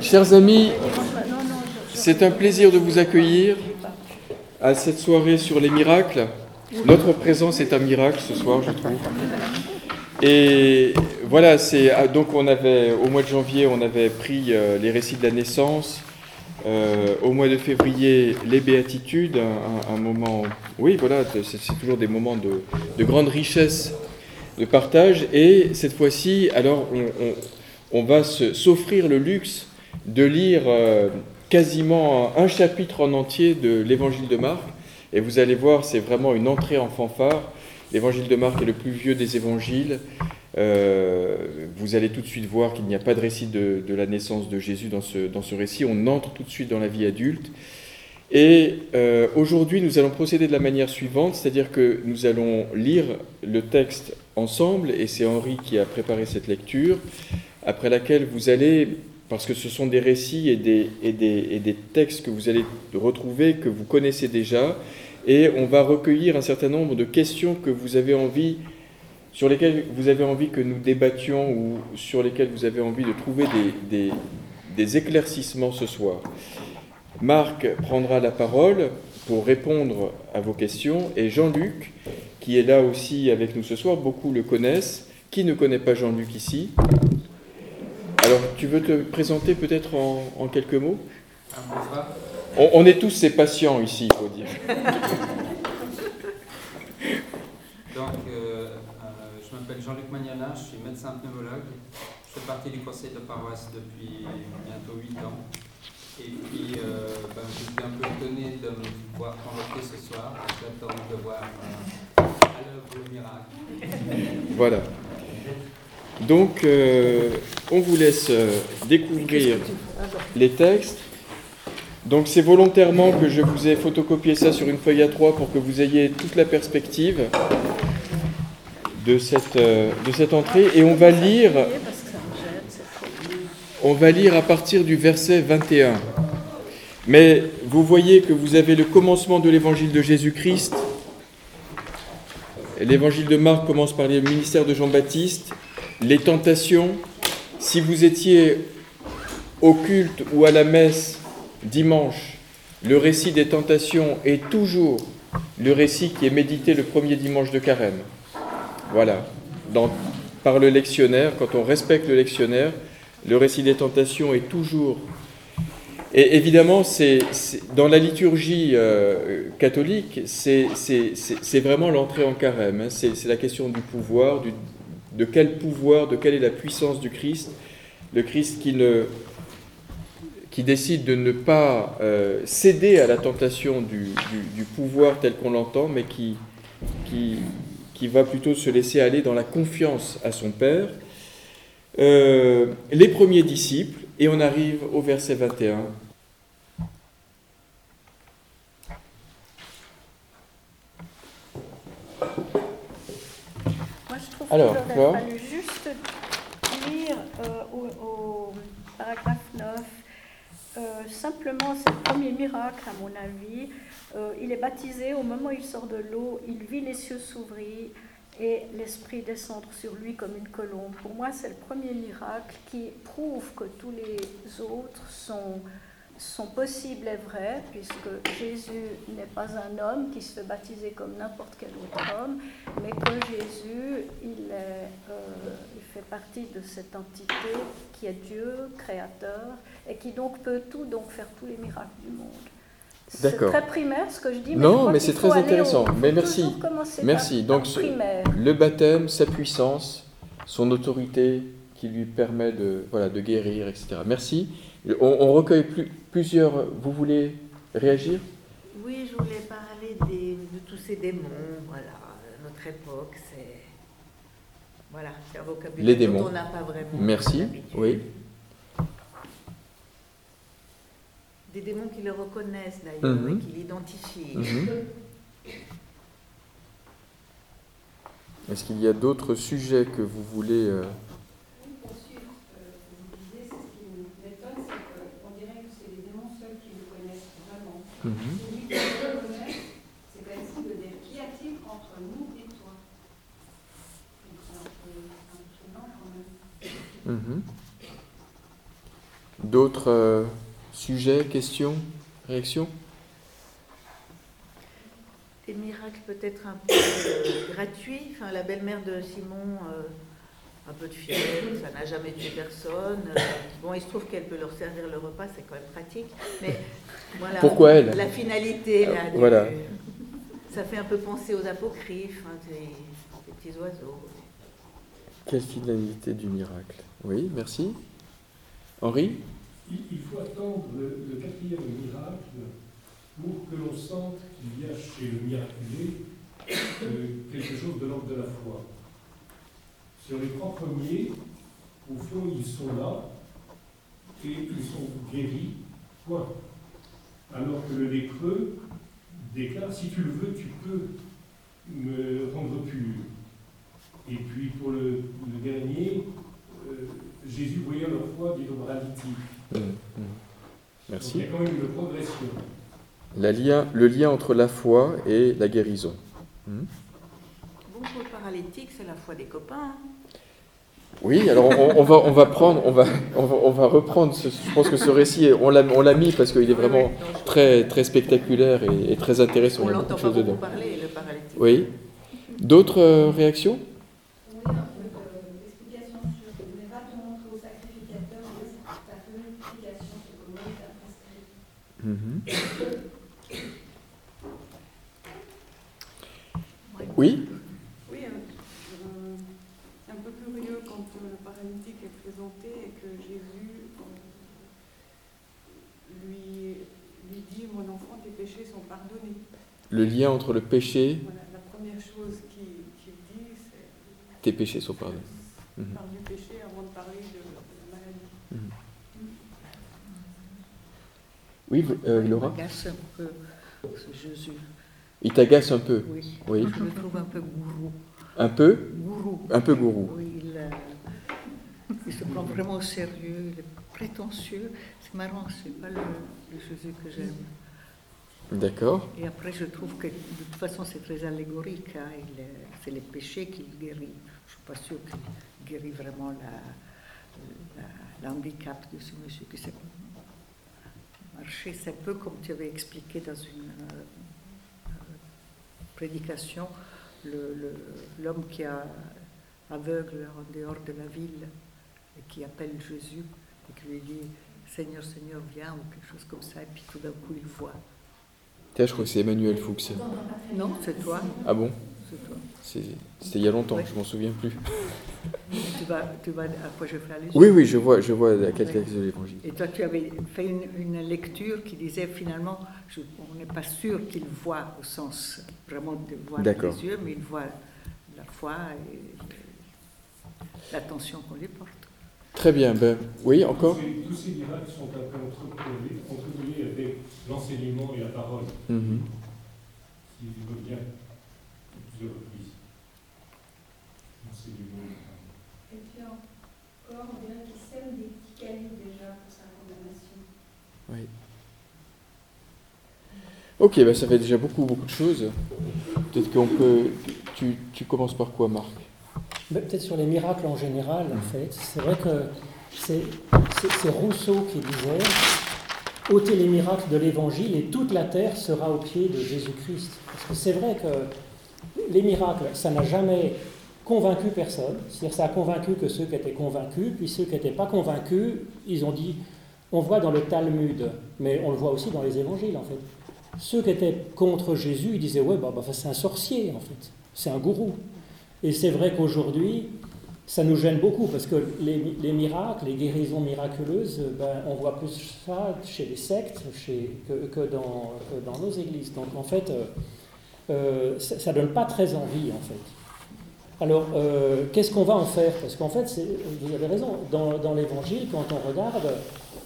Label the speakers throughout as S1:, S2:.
S1: Chers amis, c'est un plaisir de vous accueillir à cette soirée sur les miracles. Notre présence est un miracle ce soir, je trouve. Et voilà, c'est ah, donc on avait au mois de janvier, on avait pris euh, les récits de la naissance. Euh, au mois de février, les béatitudes, un, moment, oui, voilà, c'est toujours des moments de, de, grande richesse de partage. Et cette fois-ci, alors, on, on va s'offrir le luxe de lire euh, quasiment un, chapitre en entier de l'évangile de Marc. Et vous allez voir, c'est vraiment une entrée en fanfare. L'évangile de Marc est le plus vieux des évangiles. Euh, vous allez tout de suite voir qu'il n'y a pas de récit de, la naissance de Jésus dans ce, dans ce récit. On entre tout de suite dans la vie adulte. Et euh, aujourd'hui, nous allons procéder de la manière suivante, c'est-à-dire que nous allons lire le texte ensemble, et c'est Henri qui a préparé cette lecture, après laquelle vous allez parce que ce sont des récits et des, textes que vous allez retrouver, que vous connaissez déjà, et on va recueillir un certain nombre de questions que vous avez envie, sur lesquelles vous avez envie que nous débattions ou sur lesquelles vous avez envie de trouver des éclaircissements ce soir. Marc prendra la parole pour répondre à vos questions, et Jean-Luc, qui est là aussi avec nous ce soir, beaucoup le connaissent. Qui ne connaît pas Jean-Luc ici? Alors, tu veux te présenter peut-être en, quelques mots on, est tous ces patients ici, il faut dire.
S2: Donc, euh, euh, je m'appelle Jean-Luc Magnana, je suis médecin pneumologue. Je fais partie du conseil de paroisse depuis bientôt 8 ans. Et puis, euh, ben, je suis un peu étonné de me voir convoqué ce soir. J'attends de voir à l'œuvre le miracle.
S1: Voilà. Donc, euh, on vous laisse euh, découvrir les textes. Donc, c'est volontairement que je vous ai photocopié ça sur une feuille A3 pour que vous ayez toute la perspective de cette, euh, de cette entrée. Et on va lire, on va lire à partir du verset 21. Mais vous voyez que vous avez le commencement de l'évangile de Jésus-Christ. L'évangile de Marc commence par le ministère de Jean-Baptiste les tentations, si vous étiez au culte ou à la messe dimanche, le récit des tentations est toujours le récit qui est médité le premier dimanche de carême. Voilà. par le lectionnaire, quand on respecte le lectionnaire, le récit des tentations est toujours. Et évidemment, c'est, dans la liturgie euh, catholique, c'est, vraiment l'entrée en carême. Hein. C'est, la question du pouvoir, du, de quel pouvoir, de quelle est la puissance du Christ, le Christ qui, décide de ne pas euh, céder à la tentation du, pouvoir tel qu'on l'entend, mais qui, va plutôt se laisser aller dans la confiance à son Père. Euh, les premiers disciples, et on arrive au verset 21.
S3: Alors, il aurait fallu juste lire euh, au, paragraphe 9 euh, simplement c'est le premier miracle, à mon avis. Euh, il est baptisé, au moment où il sort de l'eau, il vit les cieux s'ouvrir et l'Esprit descendre sur lui comme une colombe. Pour moi, c'est le premier miracle qui prouve que tous les autres sont sont possibles et vraies, puisque Jésus n'est pas un homme qui se fait baptiser comme n'importe quel autre homme, mais que Jésus, il, est, euh, il fait partie de cette entité qui est Dieu, créateur, et qui donc peut tout, donc faire tous les miracles du monde. C'est très primaire ce que je dis.
S1: Mais non, mais c'est très intéressant. mais merci. Merci. Donc le baptême, sa puissance, son autorité qui lui permet de, voilà, de guérir, etc. Merci. On, recueille plusieurs. Vous voulez réagir?
S4: Oui, je voulais parler de tous ces démons. Voilà, notre époque, c'est. Voilà, c'est un vocabulaire
S1: Les démons.
S4: dont on n'a pas vraiment.
S1: Merci. Oui.
S4: Des démons qui le reconnaissent d'ailleurs mhm. et qui l'identifient. Mhm.
S1: Est-ce qu'il y a d'autres sujets que vous voulez. Euh,
S5: Mhm.
S1: Mhm. D'autres euh, sujets, questions, réactions?
S4: Des miracles peut-être un peu euh, gratuits. Enfin, la belle-mère de Simon, euh, un peu de fièvre, ça n'a jamais tué personne. Euh, bon, il se trouve qu'elle peut leur servir le repas, c'est quand même pratique. Mais voilà.
S1: Pourquoi elle
S4: La finalité, là,
S1: Euh,
S4: du-
S1: voilà.
S4: ça fait un peu penser aux apocryphes, hein, des, des petits oiseaux.
S1: Quelle finalité du miracle Oui, merci. Henri
S6: Il, il faut attendre le, le quatrième miracle pour que l'on sente qu'il y a chez le miraculé euh, quelque chose de l'ordre de la foi. Sur les trois premiers, au fond, ils sont là et ils sont guéris, point. Alors que le lépreux déclare, si tu le veux, tu peux me rendre pur. Et puis pour le, le dernier, euh, Jésus, voyant leur foi, dit au.
S1: Mmh, mmh.
S6: Donc,
S1: Merci.
S6: il y a quand même une progression.
S1: La lien, le lien entre la foi et la guérison. Hmm
S4: Bon, pour le paralytique, c'est la foi des copains. hein.
S1: Oui, alors on, on va, on va prendre, on va, on va, on va reprendre. Ce, je pense que ce récit, on l'a, on l'a mis parce qu'il est vraiment très, très spectaculaire et, et très intéressant.
S4: On
S1: Il y a
S4: l'entend
S1: beaucoup
S4: pas
S1: de choses
S4: beaucoup
S1: dedans.
S4: parler, le paralytique.
S1: Oui. D'autres euh, réactions?
S5: Oui, un peu de- d'explication sur ne pas te montrer au sacrificateur, mais ta purification se commande à prescrit.
S1: Mhm. Oui
S7: Oui, euh, euh, c'est un peu curieux quand euh, le paralytique est présenté et que Jésus euh, lui, lui dit Mon enfant, tes péchés sont pardonnés.
S1: Le lien entre le péché,
S7: Voilà, la première chose qu'il qu'il dit, c'est
S1: tes péchés sont pardonnés. Mhm.
S7: parle du péché avant de parler de, de la maladie.
S1: Oui, euh,
S8: Il
S1: Laura
S8: m'agace un peu, ce Jésus.
S1: Il t'agace un peu
S8: Oui.
S1: Oui.
S8: Je le trouve un peu gourou.
S1: Un peu
S8: Gourou.
S1: Un peu gourou.
S8: Oui, il, euh, il se prend vraiment au sérieux, il est prétentieux. C'est marrant, c'est pas le, le Jésus que j'aime.
S1: D'accord.
S8: Et après, je trouve que de toute façon, c'est très allégorique. hein. C'est les péchés qu'il guérit. Je ne suis pas sûre qu'il guérit vraiment l'handicap de ce monsieur qui sait marcher. C'est un peu comme tu avais expliqué dans une euh, prédication, l'homme qui est aveugle en dehors de la ville et qui appelle Jésus et qui lui dit Seigneur, Seigneur, viens, ou quelque chose comme ça, et puis tout d'un coup il voit.
S1: Tiens, je crois que c'est Emmanuel Fuchs.
S8: Non, c'est toi,
S1: Ah bon
S8: c'est toi.
S1: C'était il y a longtemps,
S8: Oui.
S1: je m'en souviens plus.
S8: Tu vas, tu à quoi je fais allusion
S1: Oui, oui, je vois, je vois à quel texte de l'évangile.
S8: Et toi, tu avais fait une, une lecture qui disait finalement, je- on n'est pas sûr qu'il voit au sens vraiment de voir les yeux, mais il voit la foi et l'attention qu'on lui porte.
S1: Très bien, ben oui, encore
S6: Tous ces, tous miracles sont un peu entrecollés, entrecollés avec l'enseignement et la parole,
S1: Mhm.
S6: qui revient à plusieurs reprises. L'enseignement et la parole.
S5: Et puis encore, on dirait qu'il sème des petits cailloux déjà pour sa condamnation.
S1: Oui. Ok, ben ça fait déjà beaucoup, beaucoup de choses. Peut-être qu'on peut. Tu, tu commences par quoi, Marc?
S9: Peut-être sur les miracles en général, en fait. C'est vrai que c'est c'est- c'est Rousseau qui disait ôtez les miracles de l'évangile et toute la terre sera au pied de Jésus-Christ. Parce que c'est vrai que les miracles, ça n'a jamais convaincu personne. C'est-à-dire ça a convaincu que ceux qui étaient convaincus, puis ceux qui n'étaient pas convaincus, ils ont dit on voit dans le Talmud, mais on le voit aussi dans les évangiles, en fait. Ceux qui étaient contre Jésus, ils disaient ouais, bah, bah, c'est un sorcier, en fait. C'est un gourou. Et c'est vrai qu'aujourd'hui, ça nous gêne beaucoup parce que les, les miracles, les guérisons miraculeuses, ben, on voit plus ça chez les sectes que, que dans, nos églises. Donc en fait, euh, euh, ça ne donne pas très envie en fait. Alors, euh, qu'est-ce qu'on va en faire? Parce qu'en fait, vous avez raison, dans l'évangile, quand on regarde,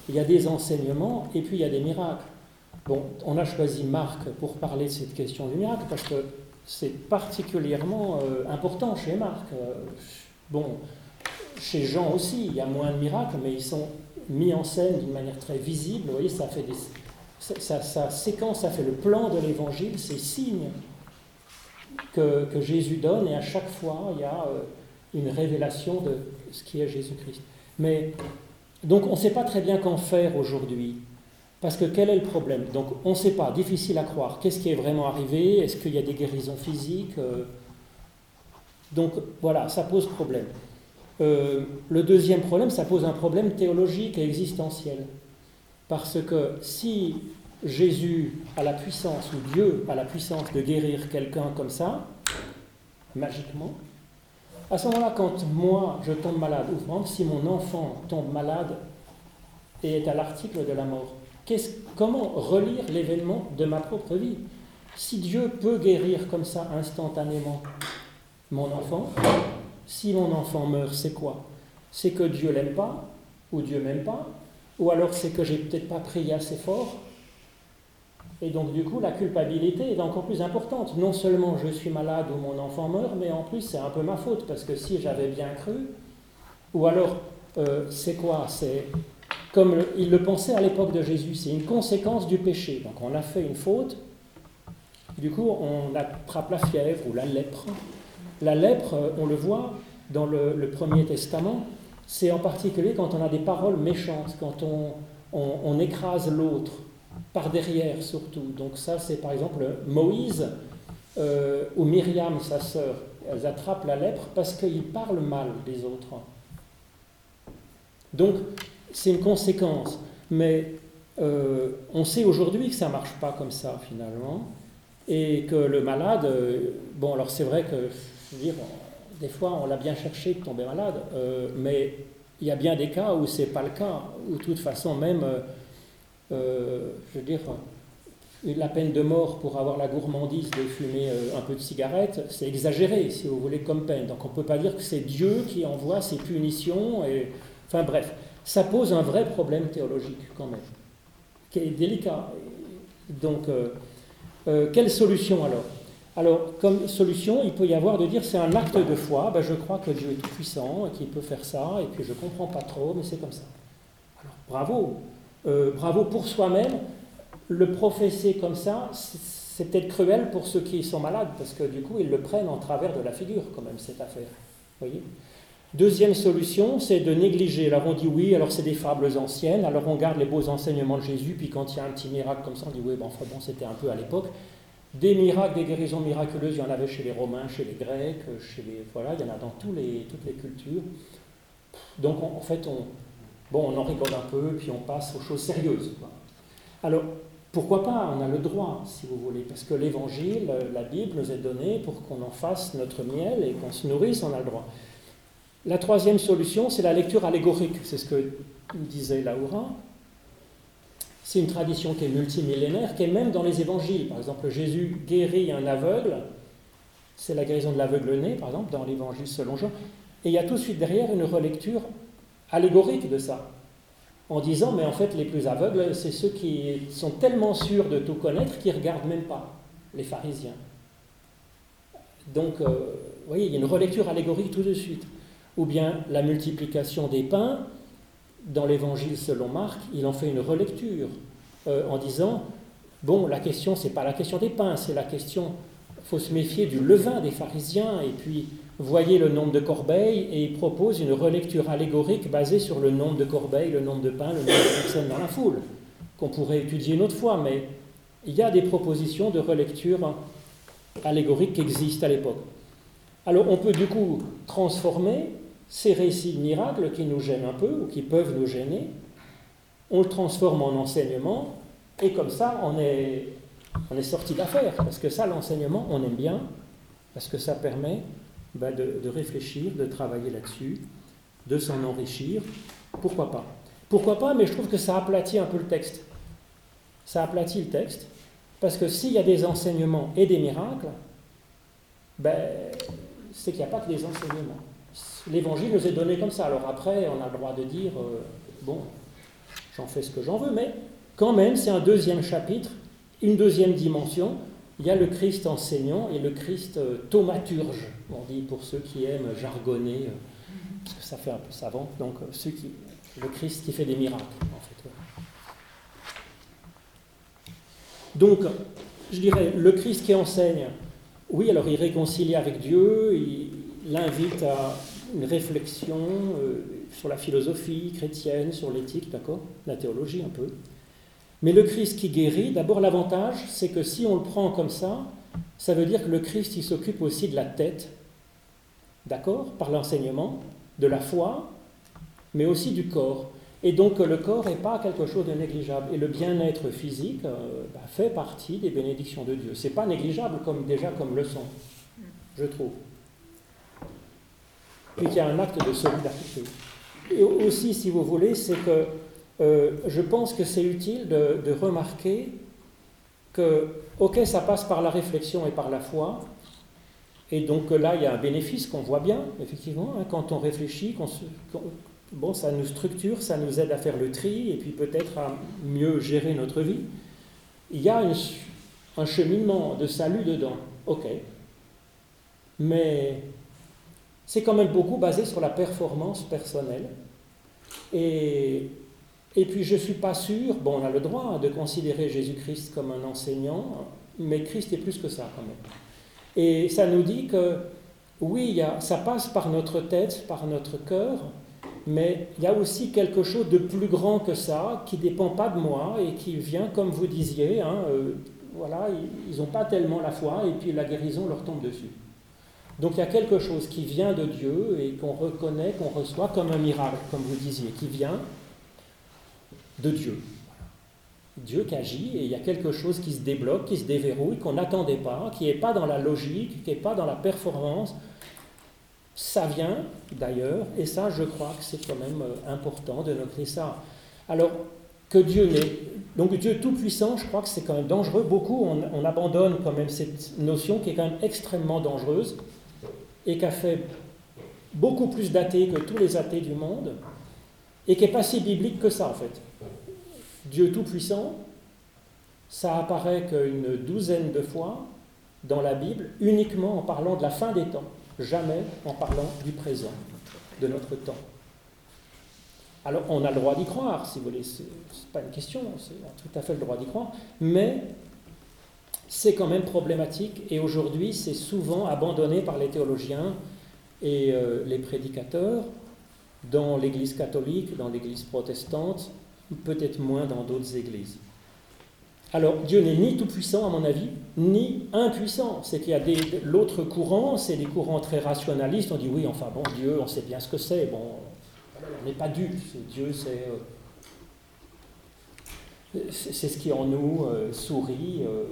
S9: il y a des enseignements et puis il y a des miracles. Bon, on a choisi Marc pour parler de cette question du miracle parce que c'est particulièrement euh, important chez Marc. Euh, bon, chez Jean aussi, il y a moins de miracles, mais ils sont mis en scène d'une manière très visible. Vous voyez, ça fait des, ça, ça- séquence, ça fait le plan de l'évangile, ces signes que, que Jésus donne, et à chaque fois, il y a euh, une révélation de ce qui est Jésus-Christ. Mais Donc on ne sait pas très bien qu'en faire aujourd'hui. Parce que quel est le problème? Donc on ne sait pas, difficile à croire. Qu'est-ce qui est vraiment arrivé? Est-ce qu'il y a des guérisons physiques? Euh, Donc voilà, ça pose problème. Euh, le deuxième problème, ça pose un problème théologique et existentiel. Parce que si Jésus a la puissance, ou Dieu a la puissance de guérir quelqu'un comme ça, magiquement, à ce moment-là, quand moi je tombe malade, ou si mon enfant tombe malade et est à l'article de la mort, comment relire l'événement de ma propre vie? Si Dieu peut guérir comme ça instantanément mon enfant, si mon enfant meurt, c'est quoi? C'est que Dieu l'aime pas, ou Dieu m'aime pas, ou alors c'est que j'ai peut-être pas prié assez fort. Et donc du coup, la culpabilité est encore plus importante. Non seulement je suis malade ou mon enfant meurt, mais en plus c'est un peu ma faute, parce que si j'avais bien cru, ou alors euh, c'est quoi? C'est comme il le pensait à l'époque de Jésus, c'est une conséquence du péché. Donc on a fait une faute, du coup on attrape la fièvre ou la lèpre. La lèpre, on le voit dans le, Premier Testament, c'est en particulier quand on a des paroles méchantes, quand on, écrase l'autre, par derrière surtout. Donc ça c'est par exemple Moïse euh, ou Myriam, sa sœur, elles attrapent la lèpre parce qu'ils parlent mal des autres. Donc c'est une conséquence. Mais euh, on sait aujourd'hui que ça ne marche pas comme ça finalement. Et que le malade, euh, bon alors c'est vrai que, je veux dire, des fois on l'a bien cherché de tomber malade, euh, mais il y a bien des cas où c'est pas le cas, où de toute façon même, je veux dire, la peine de mort pour avoir la gourmandise de fumer un peu de cigarette, c'est exagéré, si vous voulez, comme peine. Donc on ne peut pas dire que c'est Dieu qui envoie ses punitions. Et... Enfin bref, ça pose un vrai problème théologique quand même, qui est délicat. Donc, euh, euh, quelle solution alors? Alors, comme solution, il peut y avoir de dire c'est un acte de foi, ben, je crois que Dieu est tout puissant et qu'il peut faire ça, et puis je ne comprends pas trop, mais c'est comme ça. Alors, bravo, euh, bravo pour soi-même. Le professer comme ça, c'est peut-être cruel pour ceux qui sont malades, parce que du coup, ils le prennent en travers de la figure, quand même, cette affaire. voyez? Deuxième solution, c'est de négliger. Alors on dit oui, alors c'est des fables anciennes, alors on garde les beaux enseignements de Jésus, puis quand il y a un petit miracle comme ça, on dit oui, enfin bon, c'était un peu à l'époque. Des miracles, des guérisons miraculeuses, il y en avait chez les Romains, chez les Grecs, chez les voilà, il y en a dans les, toutes les cultures. Donc en fait, on, bon, on en rigole un peu, puis on passe aux choses sérieuses. Alors pourquoi pas On a le droit, si vous voulez, parce que l'Évangile, la Bible nous est donnée pour qu'on en fasse notre miel et qu'on se nourrisse, on a le droit. La troisième solution, c'est la lecture allégorique. C'est ce que disait Laura. C'est une tradition qui est multimillénaire, qui est même dans les évangiles. Par exemple, Jésus guérit un aveugle. C'est la guérison de l'aveugle-né, par exemple, dans l'évangile selon Jean. Et il y a tout de suite derrière une relecture allégorique de ça. En disant, mais en fait, les plus aveugles, c'est ceux qui sont tellement sûrs de tout connaître qu'ils ne regardent même pas, les pharisiens. Donc, euh, vous voyez, il y a une relecture allégorique tout de suite ou bien la multiplication des pains, dans l'évangile selon Marc, il en fait une relecture euh, en disant bon, la question, c'est pas la question des pains, c'est la question, il faut se méfier du levain des pharisiens, et puis voyez le nombre de corbeilles, et il propose une relecture allégorique basée sur le nombre de corbeilles, le nombre de pains, le nombre de personnes dans la foule, qu'on pourrait étudier une autre fois, mais il y a des propositions de relecture allégorique qui existent à l'époque. Alors on peut du coup transformer ces récits de miracles qui nous gênent un peu ou qui peuvent nous gêner, on le transforme en enseignement et comme ça on est, sorti d'affaire parce que ça l'enseignement on aime bien parce que ça permet bah, de, de, réfléchir, de travailler là-dessus, de s'en enrichir. Pourquoi pas? Pourquoi pas Mais je trouve que ça aplatit un peu le texte. Ça aplatit le texte parce que s'il y a des enseignements et des miracles, ben, c'est qu'il n'y a pas que des enseignements l'évangile nous est donné comme ça. Alors après, on a le droit de dire, euh, bon, j'en fais ce que j'en veux, mais quand même, c'est un deuxième chapitre, une deuxième dimension. Il y a le Christ enseignant et le Christ euh, thaumaturge, on dit pour ceux qui aiment jargonner, euh, parce que ça fait un peu savant, donc ceux qui, le Christ qui fait des miracles, en fait. Donc, je dirais, le Christ qui enseigne, oui, alors il réconcilie avec Dieu, l'invite à une réflexion euh, sur la philosophie chrétienne, sur l'éthique, d'accord La théologie un peu. Mais le Christ qui guérit, d'abord l'avantage, c'est que si on le prend comme ça, ça veut dire que le Christ, il s'occupe aussi de la tête, d'accord Par l'enseignement, de la foi, mais aussi du corps. Et donc le corps n'est pas quelque chose de négligeable. Et le bien-être physique euh, bah, fait partie des bénédictions de Dieu. C'est pas négligeable comme déjà comme leçon, je trouve. Puis qu'il y a un acte de solidarité. Et aussi, si vous voulez, c'est que euh, je pense que c'est utile de, remarquer que, ok, ça passe par la réflexion et par la foi, et donc là, il y a un bénéfice qu'on voit bien, effectivement, hein, quand on réfléchit, bon, ça nous structure, ça nous aide à faire le tri, et puis peut-être à mieux gérer notre vie. Il y a un cheminement de salut dedans, ok. Mais c'est quand même beaucoup basé sur la performance personnelle. Et puis je ne suis pas sûr, bon on a le droit de considérer Jésus-Christ comme un enseignant, mais Christ est plus que ça quand même. Et ça nous dit que oui, ça passe par notre tête, par notre cœur, mais il y a aussi quelque chose de plus grand que ça, qui ne dépend pas de moi et qui vient, comme vous disiez, hein, euh, voilà, ils n'ont pas tellement la foi et puis la guérison leur tombe dessus. Donc il y a quelque chose qui vient de Dieu et qu'on reconnaît, qu'on reçoit comme un miracle, comme vous disiez, qui vient de Dieu. Dieu qui agit et il y a quelque chose qui se débloque, qui se déverrouille, qu'on n'attendait pas, qui n'est pas dans la logique, qui n'est pas dans la performance. Ça vient d'ailleurs, et ça je crois que c'est quand même euh, important de noter ça. Alors que Dieu n'est... Donc Dieu tout-puissant, je crois que c'est quand même dangereux. Beaucoup, on, on, abandonne quand même cette notion qui est quand même extrêmement dangereuse et qui a fait beaucoup plus d'athées que tous les athées du monde et qui n'est pas si biblique que ça en fait. Dieu Tout-Puissant, ça apparaît qu'une douzaine de fois dans la Bible, uniquement en parlant de la fin des temps, jamais en parlant du présent, de notre temps. Alors on a le droit d'y croire, si vous voulez, c'est pas une question, c'est tout à fait le droit d'y croire, mais c'est quand même problématique et aujourd'hui c'est souvent abandonné par les théologiens et euh, les prédicateurs dans l'Église catholique, dans l'Église protestante, peut-être moins dans d'autres églises. Alors Dieu n'est ni tout-puissant à mon avis, ni impuissant. C'est qu'il y a l'autre courant, c'est des courants très rationalistes. On dit oui, enfin bon, Dieu, on sait bien ce que c'est. Bon, on n'est pas dupe. Dieu, c'est euh, c'est ce qui en nous euh, sourit euh,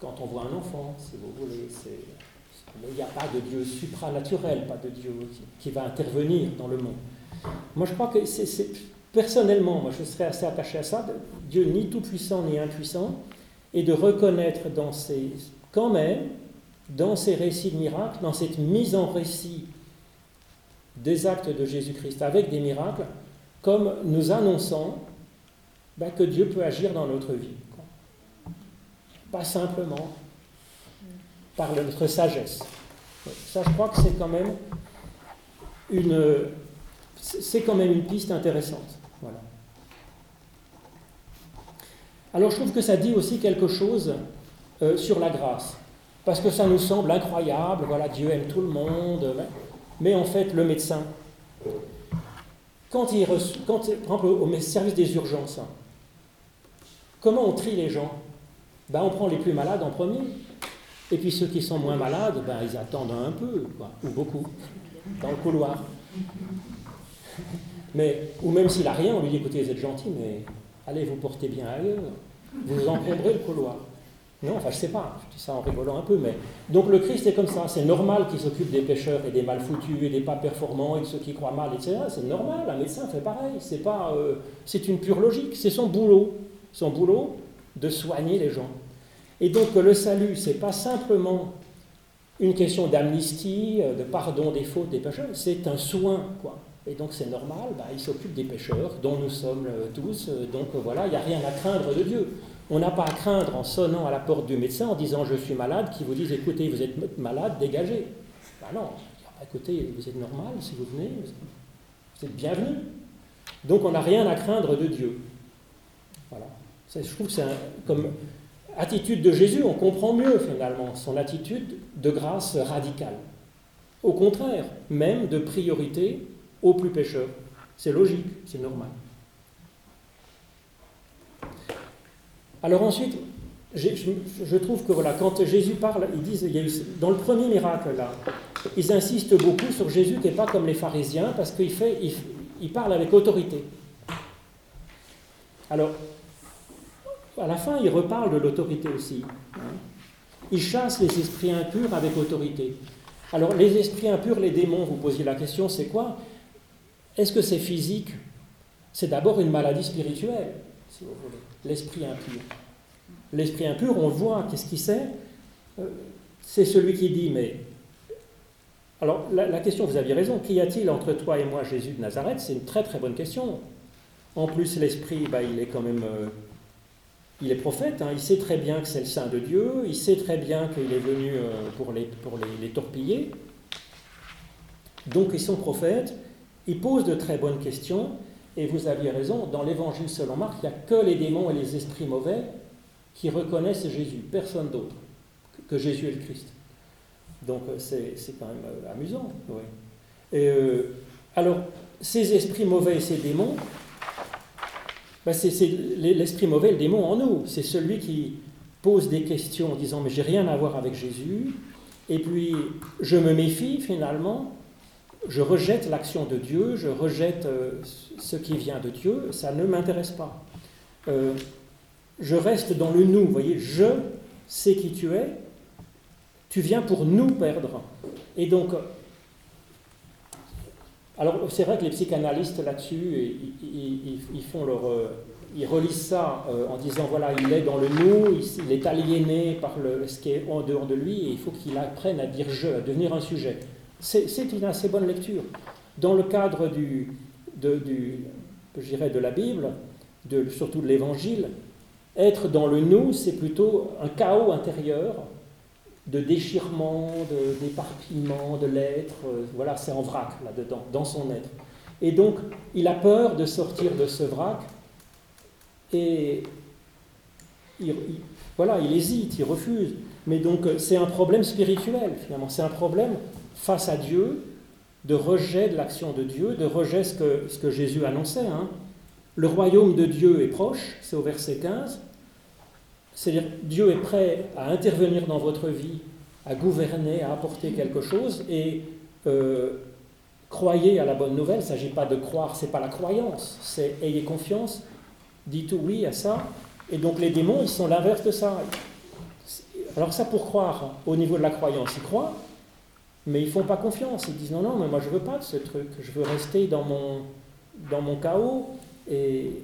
S9: quand on voit un enfant, si vous voulez. Il n'y a pas de Dieu supranaturel, pas de Dieu qui, va intervenir dans le monde. Moi, je crois que personnellement, moi, je serais assez attaché à ça, Dieu ni tout-puissant ni impuissant, et de reconnaître quand même, dans ces récits de miracles, dans cette mise en récit des actes de Jésus-Christ avec des miracles, comme nous annonçant ben, que Dieu peut agir dans notre vie. Pas simplement par notre sagesse. Ça, je crois que c'est quand même une, c'est quand même une piste intéressante. Voilà. Alors, je trouve que ça dit aussi quelque chose euh, sur la grâce, parce que ça nous semble incroyable. Voilà, Dieu aime tout le monde, mais en fait, le médecin, quand il reçoit, quand, par exemple, au service des urgences, hein, comment on trie les gens ben, On prend les plus malades en premier. Et puis ceux qui sont moins malades, ben, ils attendent un peu, ou beaucoup, dans le couloir. Mais, ou même s'il n'a rien, on lui dit écoutez, vous êtes gentil, mais allez vous porter bien ailleurs, vous encombrez le couloir. Non, enfin je sais pas, je dis ça en rigolant un peu, mais. Donc le Christ est comme ça, c'est normal qu'il s'occupe des pécheurs et des mal foutus et des pas performants et de ceux qui croient mal, etc. C'est normal, un médecin fait pareil, c'est pas. Euh, c'est une pure logique, c'est son boulot. Son boulot de soigner les gens. Et donc le salut, c'est pas simplement une question d'amnistie, euh, de pardon des fautes des pécheurs, c'est un soin, quoi. Et donc c'est normal, bah, il s'occupe des pécheurs, dont nous sommes euh, tous, euh, donc voilà, il n'y a rien à craindre de Dieu. On n'a pas à craindre en sonnant à la porte du médecin en disant je suis malade, qui vous dise écoutez, vous êtes malade, dégagez. Ben non, écoutez, vous êtes normal si vous venez, vous êtes bienvenu. Donc on n'a rien à craindre de Dieu. Voilà. Je trouve que c'est comme attitude de Jésus, on comprend mieux finalement son attitude de grâce radicale. Au contraire, même de priorité aux plus pécheurs. C'est logique, c'est normal. Alors ensuite, je, trouve que voilà, quand Jésus parle, ils disent, il y dans le premier miracle là, ils insistent beaucoup sur Jésus qui n'est pas comme les pharisiens parce qu'il parle avec autorité. Alors, à la fin, il reparle de l'autorité aussi. Hein. Il chasse les esprits impurs avec autorité. Alors, les esprits impurs, les démons, vous posiez la question, c'est quoi? Est-ce que c'est physique? C'est d'abord une maladie spirituelle, si vous voulez, l'esprit impur. L'esprit impur, on voit, qu'est-ce qu'il sait? Euh, C'est celui qui dit, mais... Alors, la, question, vous aviez raison, qu'y a-t-il entre toi et moi, Jésus de Nazareth? C'est une très très bonne question. En plus, l'esprit, bah, il est quand même... Euh, il est prophète, hein. il sait très bien que c'est le Saint de Dieu, il sait très bien qu'il est venu euh, pour, les, pour les, torpiller. Donc ils sont prophètes, ils posent de très bonnes questions, et vous aviez raison, dans l'évangile selon Marc, il n'y a que les démons et les esprits mauvais qui reconnaissent Jésus, personne d'autre, que Jésus est le Christ. Donc euh, c'est quand même euh, amusant. Et, euh, alors, ces esprits mauvais et ces démons, ben, c'est l'esprit mauvais, le démon en nous. C'est celui qui pose des questions en disant mais j'ai rien à voir avec Jésus. Et puis je me méfie finalement, je rejette l'action de Dieu, je rejette ce qui vient de Dieu, ça ne m'intéresse pas je reste dans le nous. Vous voyez, je sais qui tu es, tu viens pour nous perdre. Et donc, alors c'est vrai que les psychanalystes là-dessus, ils, font leur, euh, ils relisent ça euh, en disant voilà, il est dans le nous, il, est aliéné par le, ce qui est en dehors de lui, et il faut qu'il apprenne à dire je, à devenir un sujet. C'est une assez bonne lecture. Dans le cadre du, de, du, de la Bible, de, surtout de l'Évangile, être dans le nous, c'est plutôt un chaos intérieur de déchirement, d'éparpillement, de, l'être. Euh, voilà, c'est en vrac là-dedans, dans son être. Et donc, il a peur de sortir de ce vrac et il, voilà, il hésite, il refuse. Mais donc, c'est un problème spirituel, finalement. C'est un problème face à Dieu, de rejet de l'action de Dieu, de rejet ce que, ce que Jésus annonçait. Hein. Le royaume de Dieu est proche, c'est au verset 15. C'est-à-dire Dieu est prêt à intervenir dans votre vie, à gouverner, à apporter quelque chose, et euh, croyez à la bonne nouvelle. Il ne s'agit pas de croire, c'est pas la croyance, c'est ayez confiance, dites oui à ça. Et donc les démons, ils sont l'inverse de ça. Alors ça pour croire au niveau de la croyance, ils croient, mais ils font pas confiance. Ils disent non, non, mais moi je veux pas de ce truc. Je veux rester dans mon, dans mon chaos et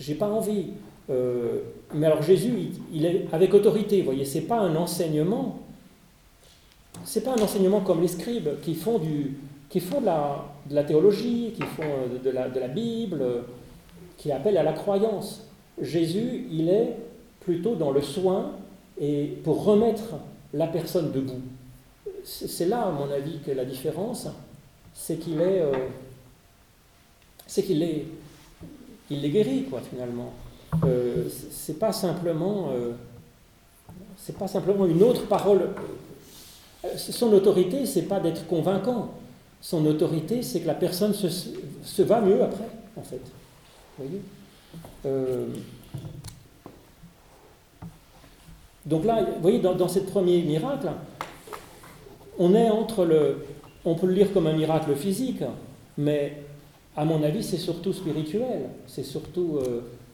S9: j'ai pas envie. Euh, mais alors Jésus, il, est avec autorité, vous voyez, c'est pas un enseignement, c'est pas un enseignement comme les scribes qui font, du, qui font de, la, théologie, qui font euh, de la, Bible, qui appellent à la croyance. Jésus, il est plutôt dans le soin et pour remettre la personne debout. C'est là, à mon avis, que la différence, c'est qu'il est, euh, c'est qu'il est, il les guérit, quoi, finalement. Euh, c'est pas simplement, euh, c'est pas simplement une autre parole. Euh, son autorité, c'est pas d'être convaincant. Son autorité, c'est que la personne se, va mieux après, en fait. Vous voyez? Donc là, vous voyez, dans, dans ce premier miracle, on est entre le. On peut le lire comme un miracle physique, mais à mon avis, c'est surtout spirituel. C'est surtout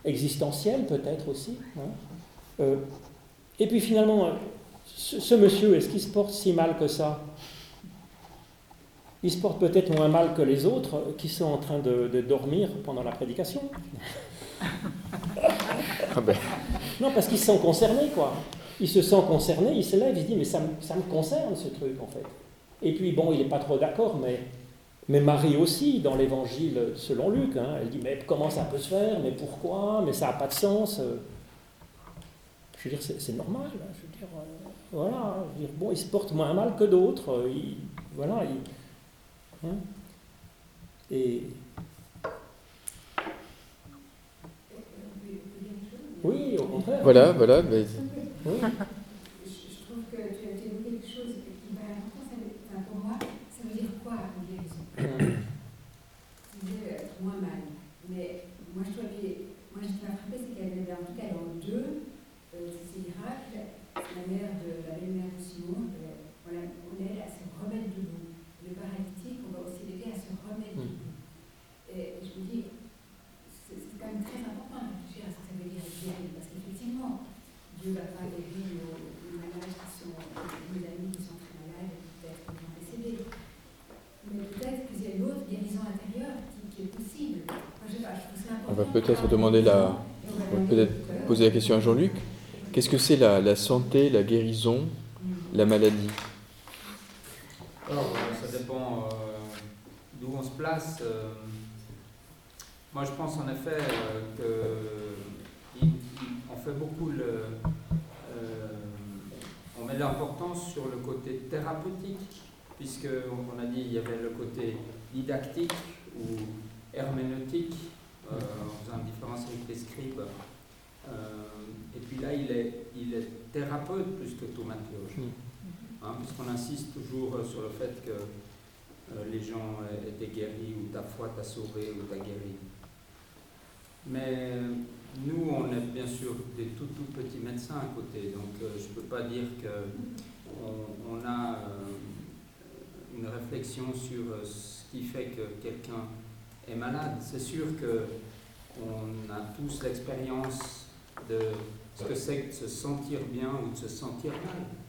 S9: existentielle peut-être aussi. Hein. Euh, et puis finalement, ce, monsieur, est-ce qu'il se porte si mal que ça? Il se porte peut-être moins mal que les autres qui sont en train de, dormir pendant la prédication. Ah ben. Non, parce qu'il se sent concerné, quoi. Il se sent concerné, il se lève, il se dit, mais ça, ça me concerne ce truc, en fait. Et puis, bon, il n'est pas trop d'accord, mais mais Marie aussi, dans l'évangile selon Luc, hein, elle dit Mais comment ça peut se faire Mais pourquoi Mais ça n'a pas de sens. Je veux dire, c'est normal. Hein, je veux dire, euh, voilà. Je veux dire, bon, il se porte moins mal que d'autres. Voilà. Il, hein, et. Oui, au contraire.
S1: Voilà, voilà. Mais...
S5: Je trouve que tu as évoqué quelque chose moins mal. Mais moi, je trouvais, moi, ce qui m'a frappé, c'est qu'elle avait en tout cas dans deux, euh, peut-être
S1: demander la, peut-être poser la question à Jean-Luc. Qu'est-ce que c'est la, santé, la guérison, la maladie?
S2: Alors, euh, ça dépend euh, d'où on se place. Euh, moi, je pense en effet que on fait beaucoup le, on met l'importance sur le côté thérapeutique, puisque on a dit il y avait le côté didactique ou herméneutique, en faisant une différence avec les scribes. et puis là, il est, il est thérapeute plus que thaumaturge, mm. hein, puisqu'on insiste toujours sur le fait que les gens étaient guéris, ou ta foi t'a sauvé, ou t'a guéri. Mais nous, on est bien sûr des tout, tout petits médecins à côté, donc je ne peux pas dire qu'on on a une réflexion sur ce qui fait que quelqu'un est malade. C'est sûr qu'on a tous l'expérience de ce que c'est de se sentir bien ou de se sentir mal.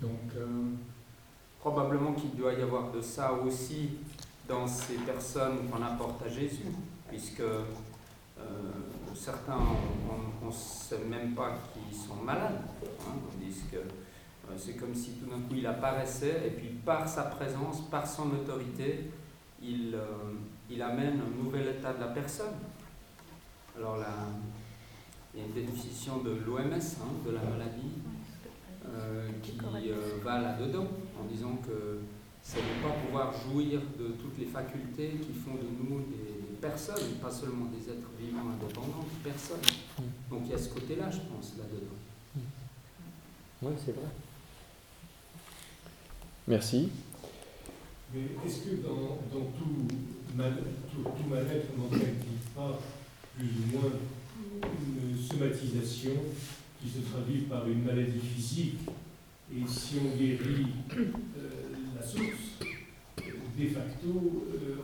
S2: Donc, euh, probablement qu'il doit y avoir de ça aussi dans ces personnes qu'on apporte à Jésus, puisque euh, certains, on ne sait même pas qu'ils sont malades. Hein. on dit que euh, c'est comme si tout d'un coup il apparaissait, et puis par sa présence, par son autorité, il, il amène un nouvel état de la personne. Alors là, il y a une définition de l'OMS, hein, de la maladie, euh, qui euh, va là-dedans, en disant que c'est ne pas pouvoir jouir de toutes les facultés qui font de nous des personnes, pas seulement des êtres vivants indépendants, des personnes. Donc il y a ce côté-là, je pense, là-dedans.
S9: Oui, c'est vrai.
S1: Merci.
S6: Mais est-ce que dans, dans tout, mal, tout, tout mal-être mental qui pas plus ou moins une somatisation qui se traduit par une maladie physique, et si on guérit euh, la source, de facto, euh,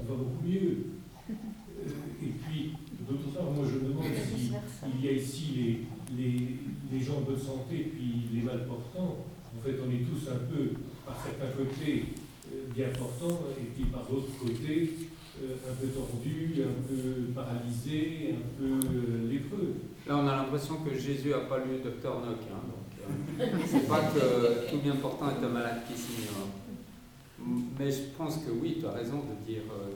S6: on, va beaucoup mieux. Euh, et puis, d'autre part, moi je me demande s'il il y a ici les, les, les gens de santé puis les malportants. En fait, on est tous un peu, par certains côtés, bien portants, et puis par d'autres côtés, un peu tordu, un peu paralysé, un peu lépreux.
S2: Là, on a l'impression que Jésus n'a pas lu Docteur Nock. Hein, donc, euh, c'est pas que tout bien portant est un malade qui s'ignore. Mais je pense que oui, tu as raison de dire euh,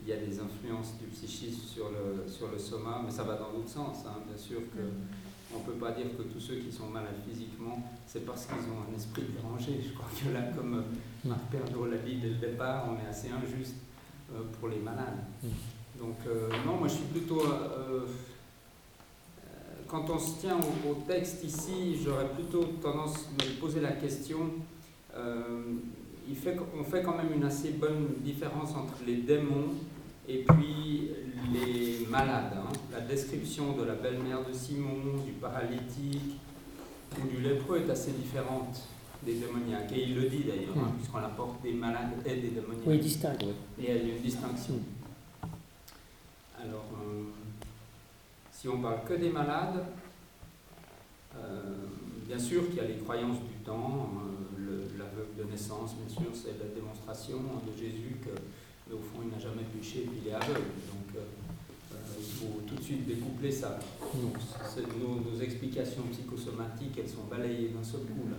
S2: qu'il y a des influences du psychisme sur le, sur le soma, mais ça va dans l'autre sens. Hein. Bien sûr que on ne peut pas dire que tous ceux qui sont malades physiquement, c'est parce qu'ils ont un esprit dérangé. Je crois que là, comme Marc Perdot l'a dit dès le départ, on est assez injuste euh, pour les malades. Donc, non, moi je suis plutôt quand on se tient au, texte ici, j'aurais plutôt tendance à me poser la question. Euh, il fait, on fait quand même une assez bonne différence entre les démons et puis les malades. Hein. La description de la belle-mère de Simon, du paralytique ou du lépreux est assez différente des démoniaques. Et il le dit d'ailleurs, hein, puisqu'on apporte des malades et des démoniaques.
S9: Oui, il distingue.
S2: Et il y a une distinction euh, si on parle que des malades, euh, bien sûr qu'il y a les croyances du temps, euh, l'aveugle de naissance, bien sûr, c'est la démonstration de Jésus que, au fond, il n'a jamais péché et il est aveugle. Donc, euh, il faut tout de suite découpler ça. nos, explications psychosomatiques, elles sont balayées d'un seul coup. Là.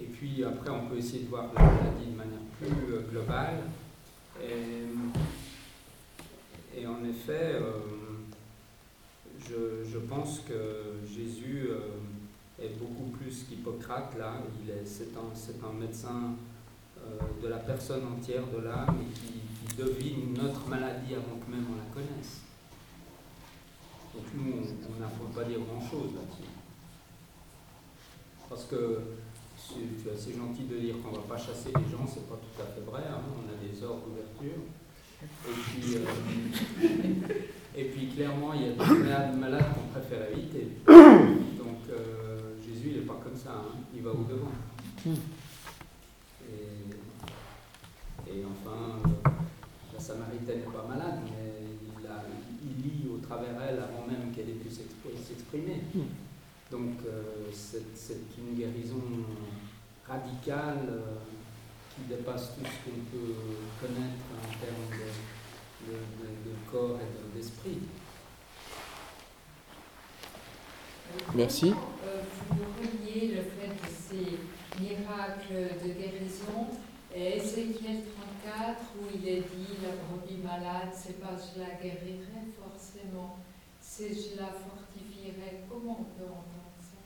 S2: Et puis après, on peut essayer de voir la maladie de manière plus globale. Et en effet, je, pense que Jésus euh, est beaucoup plus qu'Hippocrate là. Il est, c'est un, un, médecin euh, de la personne entière, de l'âme, et qui, devine notre maladie avant que même on la connaisse. Donc nous, on n'apprend pas dire grand-chose là-dessus. Parce que c'est assez gentil de dire qu'on ne va pas chasser les gens, c'est pas tout à fait vrai. Hein. On a des ordres d'ouverture. Et puis, euh, et puis clairement, il y a des malades, qu'on préfère éviter. Donc euh, Jésus, il n'est pas comme ça, hein. il va au-devant. Et, et, enfin, la Samaritaine n'est pas malade, mais il, a, il lit au travers elle avant même qu'elle ait pu s'exprimer. Donc c'est une guérison radicale qui dépasse tout ce qu'on peut connaître en termes de, de corps et d'esprit.
S1: Merci.
S10: Euh, vous reliez le fait de ces miracles de guérison et Ézéchiel 34 où il est dit la brebis malade, c'est pas je la guérirai forcément, c'est je la fortifierai. Comment on peut entendre ça?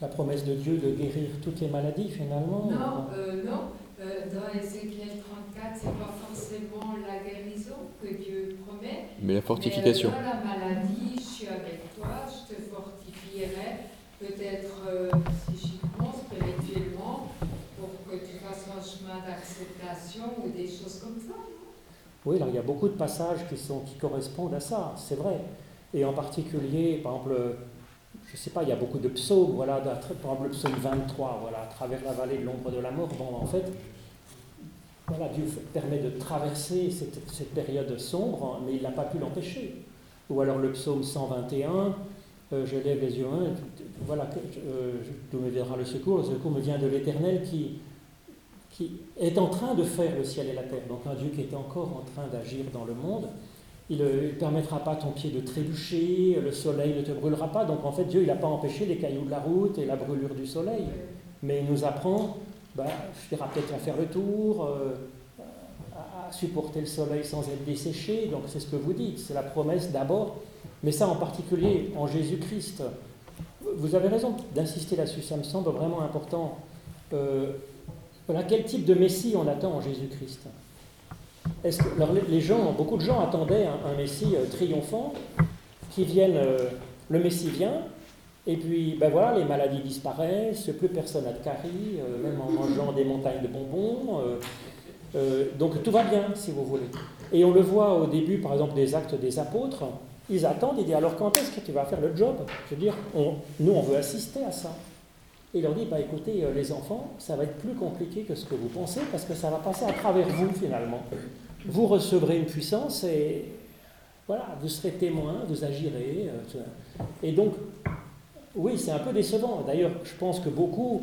S9: La promesse de Dieu de guérir toutes les maladies finalement
S10: Non, euh, non. Euh, dans Ézéchiel 34, c'est pas forcément la guérison que Dieu promet.
S1: Mais la fortification.
S10: Mais la maladie, je suis avec toi, je te fortifierai, peut-être euh, psychiquement, spirituellement, pour que tu fasses un chemin d'acceptation ou des choses comme ça.
S9: Oui, alors il y a beaucoup de passages qui, sont, qui correspondent à ça, c'est vrai. Et en particulier, par exemple, je ne sais pas, il y a beaucoup de psaumes, voilà, par exemple le psaume 23, voilà, à travers la vallée de l'ombre de la mort. Bon, en fait, voilà, Dieu permet de traverser cette, période sombre, mais il n'a pas pu l'empêcher. Ou alors le psaume 121, euh, je lève les yeux, hein, voilà, euh, d'où me viendra le secours, le secours me vient de l'Éternel qui est en train de faire le ciel et la terre, donc un Dieu qui est encore en train d'agir dans le monde. Il ne permettra pas ton pied de trébucher, le soleil ne te brûlera pas. Donc en fait, Dieu, il n'a pas empêché les cailloux de la route et la brûlure du soleil. Mais il nous apprend, bah, je dirais peut-être à faire le tour, euh, à, supporter le soleil sans être desséché. Donc c'est ce que vous dites, c'est la promesse d'abord, mais ça en particulier en Jésus-Christ. Vous avez raison d'insister là-dessus, ça me semble vraiment important. Euh, voilà, quel type de Messie on attend en Jésus-Christ? Que, les gens, beaucoup de gens attendaient un, Messie euh, triomphant, qui vienne, euh, le Messie vient, et puis ben voilà, les maladies disparaissent, plus personne n'a de caries, euh, même en mangeant des montagnes de bonbons. donc tout va bien, si vous voulez. Et on le voit au début, par exemple, des actes des apôtres, ils attendent, ils disent alors quand est-ce que tu vas faire le job? Je veux dire, nous on veut assister à ça. Et leur dit, bah, écoutez, les enfants, ça va être plus compliqué que ce que vous pensez, parce que ça va passer à travers vous finalement vous recevrez une puissance et voilà, vous serez témoin, vous agirez. Euh, et donc, oui, c'est un peu décevant. D'ailleurs, je pense que beaucoup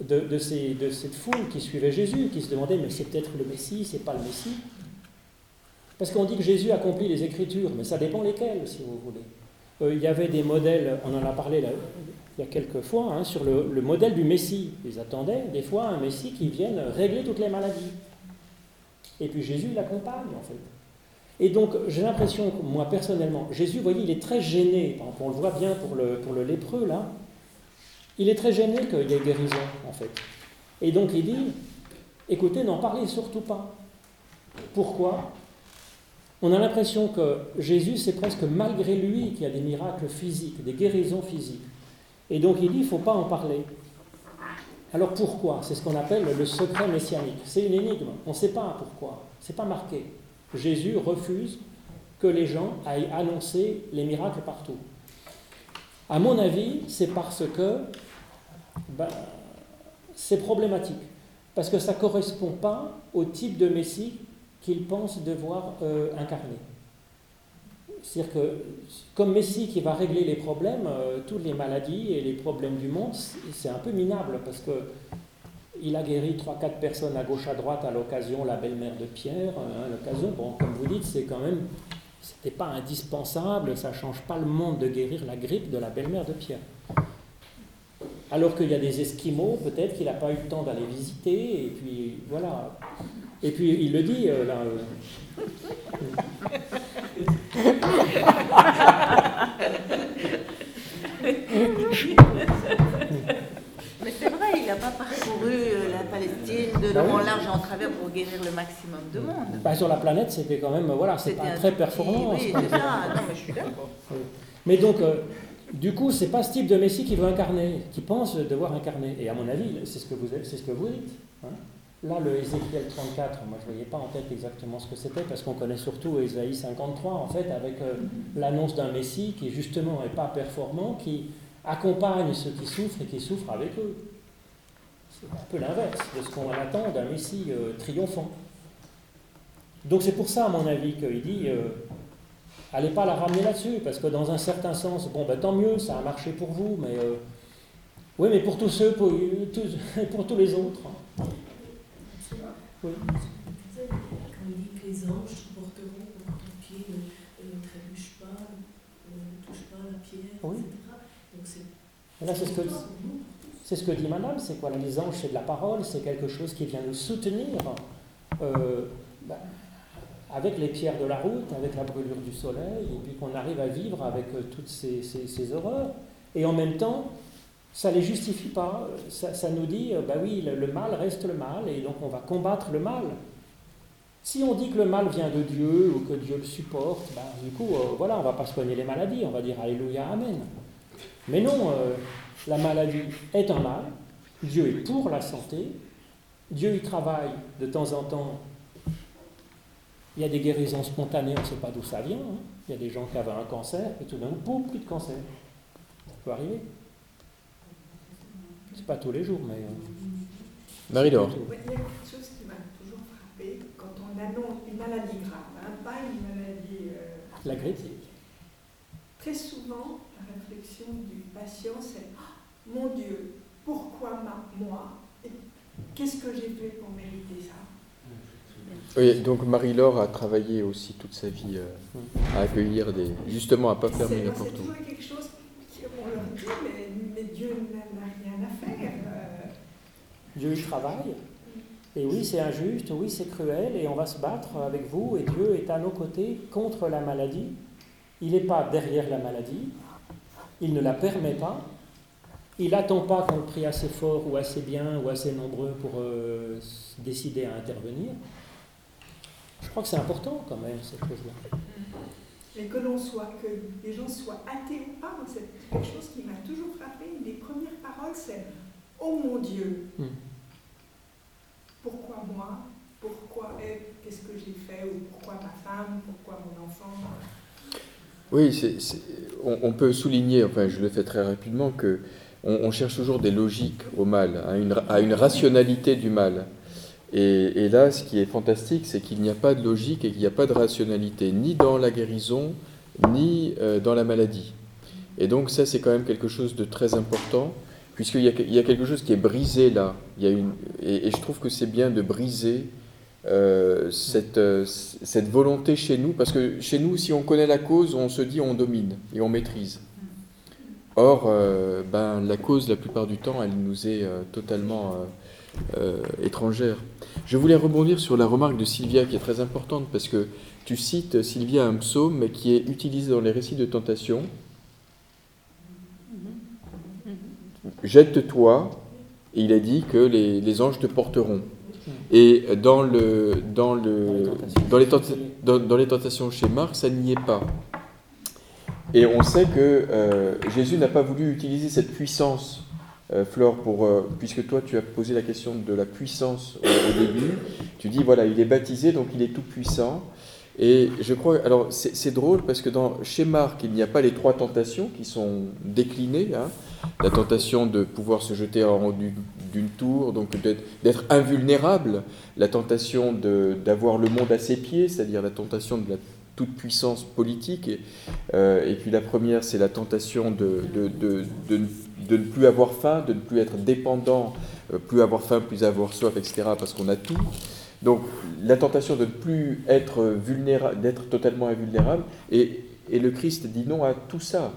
S9: de, cette foule qui suivait Jésus, qui se demandait, mais c'est peut-être le Messie, c'est pas le Messie. Parce qu'on dit que Jésus accomplit les Écritures, mais ça dépend lesquelles, si vous voulez. Euh, il y avait des modèles, on en a parlé il y a quelques fois, hein, sur le, le modèle du Messie. Ils attendaient des fois un Messie qui vienne régler toutes les maladies. Et puis Jésus l'accompagne, en fait. Et donc, j'ai l'impression, moi personnellement, Jésus, vous voyez, il est très gêné. On le voit bien pour le, pour le lépreux, là. Il est très gêné qu'il y ait guérison, en fait. Et donc, il dit écoutez, n'en parlez surtout pas. Pourquoi? On a l'impression que Jésus, c'est presque malgré lui qu'il y a des miracles physiques, des guérisons physiques. Et donc, il dit il ne faut pas en parler. Alors pourquoi? C'est ce qu'on appelle le secret messianique. C'est une énigme. On ne sait pas pourquoi. Ce n'est pas marqué. Jésus refuse que les gens aillent annoncer les miracles partout. À mon avis, c'est parce que ben, c'est problématique. Parce que ça ne correspond pas au type de Messie qu'il pense devoir euh, incarner. C'est-à-dire que comme Messie qui va régler les problèmes, euh, toutes les maladies et les problèmes du monde, c'est un peu minable parce que il a guéri 3-4 personnes à gauche à droite à l'occasion, la belle-mère de Pierre, hein, l'occasion, bon, comme vous dites, c'est quand même, c'était pas indispensable, ça change pas le monde de guérir la grippe de la belle-mère de Pierre. Alors qu'il y a des Esquimaux, peut-être qu'il n'a pas eu le temps d'aller visiter, et puis voilà. Et puis il le dit, euh, là. Euh,
S4: mais c'est vrai, il n'a pas parcouru euh, la Palestine de long en large en travers pour guérir le maximum de monde.
S9: Bah, sur la planète, c'était quand même, voilà, c'est pas très performant.
S4: Oui, c'est ça, non, mais je suis d'accord.
S9: Mais donc, euh, du coup, c'est pas ce type de Messie qui veut incarner, qui pense devoir incarner. Et à mon avis, c'est ce que vous, c'est ce que vous dites. Hein. Là, le Ézéchiel 34, moi je ne voyais pas en tête exactement ce que c'était, parce qu'on connaît surtout Ésaïe 53, en fait, avec euh, l'annonce d'un Messie qui justement n'est pas performant, qui accompagne ceux qui souffrent et qui souffrent avec eux. C'est un peu l'inverse de ce qu'on attend d'un Messie euh, triomphant. Donc c'est pour ça, à mon avis, qu'il dit euh, allez pas la ramener là-dessus, parce que dans un certain sens, bon, ben, tant mieux, ça a marché pour vous, mais oui, mais pour tous ceux, pour, pour tous les autres.
S11: Oui. Quand il dit que les anges te porteront pour ton pied ne trébuche pas, ne touche pas la pierre, etc.
S9: Donc c'est. ce que, c'est ce que dit Madame, c'est quoi? Les anges, c'est de la parole, c'est quelque chose qui vient nous soutenir. Euh, ben, avec les pierres de la route, avec la brûlure du soleil, et puis qu'on arrive à vivre avec euh, toutes ces, ces, horreurs. Et en même temps, ça ne les justifie pas. Ça, ça nous dit, bah oui, le, mal reste le mal, et donc on va combattre le mal. Si on dit que le mal vient de Dieu ou que Dieu le supporte, bah, du coup, euh, voilà, on ne va pas soigner les maladies, on va dire Alléluia, Amen. Mais non, la maladie est un mal, Dieu est pour la santé, Dieu y travaille de temps en temps il y a des guérisons spontanées, on ne sait pas d'où ça vient. Hein. Il y a des gens qui avaient un cancer, et tout d'un coup, plus de cancer. Ça peut arriver. Pas tous les jours, mais. Euh,
S1: Marie-Laure.
S12: Il y a quelque chose qui m'a toujours frappé quand on annonce une maladie grave, hein, pas une maladie. Euh,
S9: la grippe.
S12: Très souvent, la réflexion du patient, c'est oh, Mon Dieu, pourquoi moi Qu'est-ce que j'ai fait pour mériter ça?
S1: Oui, donc Marie-Laure a travaillé aussi toute sa vie euh, à accueillir des. justement à ne pas fermer n'importe
S12: où. C'est quelque chose qu'on leur dit, mais, mais Dieu n'a rien à faire. Euh.
S9: Dieu y travaille. Et oui, c'est injuste, oui, c'est cruel, et on va se battre avec vous, et Dieu est à nos côtés contre la maladie. Il n'est pas derrière la maladie, il ne la permet pas, il n'attend pas qu'on prie assez fort ou assez bien ou assez nombreux pour euh, décider à intervenir. Je crois que c'est important quand même, cette chose-là.
S12: Et que l'on soit, que les gens soient athées ou pas, c'est quelque chose qui m'a toujours frappé. Les premières paroles, c'est Oh mon Dieu, hmm. Pourquoi moi? Pourquoi Qu'est-ce que j'ai fait? Ou pourquoi ma femme? Pourquoi mon enfant?
S1: Oui, on, peut souligner, enfin je le fais très rapidement, que on, cherche toujours des logiques au mal, à une, à une rationalité du mal. Et, là, ce qui est fantastique, c'est qu'il n'y a pas de logique et qu'il n'y a pas de rationalité, ni dans la guérison, ni euh, dans la maladie. Et donc ça, c'est quand même quelque chose de très important, puisqu'il y, a quelque chose qui est brisé là. Et, je trouve que c'est bien de briser euh, cette, euh, cette volonté chez nous, parce que chez nous, si on connaît la cause, on se dit on domine et on maîtrise. Or, ben, la cause, la plupart du temps, elle nous est totalement étrangère. Je voulais rebondir sur la remarque de Sylvia qui est très importante parce que tu cites, Sylvia, un psaume qui est utilisé dans les récits de tentation. Jette-toi, et il a dit que les, anges te porteront. Et dans, le, dans, le, dans, les, dans, les tentations chez Marc, ça n'y est pas. Et on sait que euh, Jésus n'a pas voulu utiliser cette puissance euh, Flore, pour, euh, puisque toi tu as posé la question de la puissance au, début, tu dis voilà, il est baptisé, donc il est tout puissant. Et je crois, alors c'est drôle parce que dans, chez Marc, il n'y a pas les trois tentations qui sont déclinées. Hein. La tentation de pouvoir se jeter en haut d'une tour, donc d'être invulnérable. La tentation d'avoir le monde à ses pieds, c'est-à-dire la tentation de la toute puissance politique. Et, euh, et puis la première, c'est la tentation de, ne plus avoir faim, de ne plus être dépendant, euh, plus avoir faim, plus avoir soif, etc., parce qu'on a tout. Donc la tentation de ne plus être vulnérable, d'être totalement invulnérable, et, et le Christ dit non à tout ça.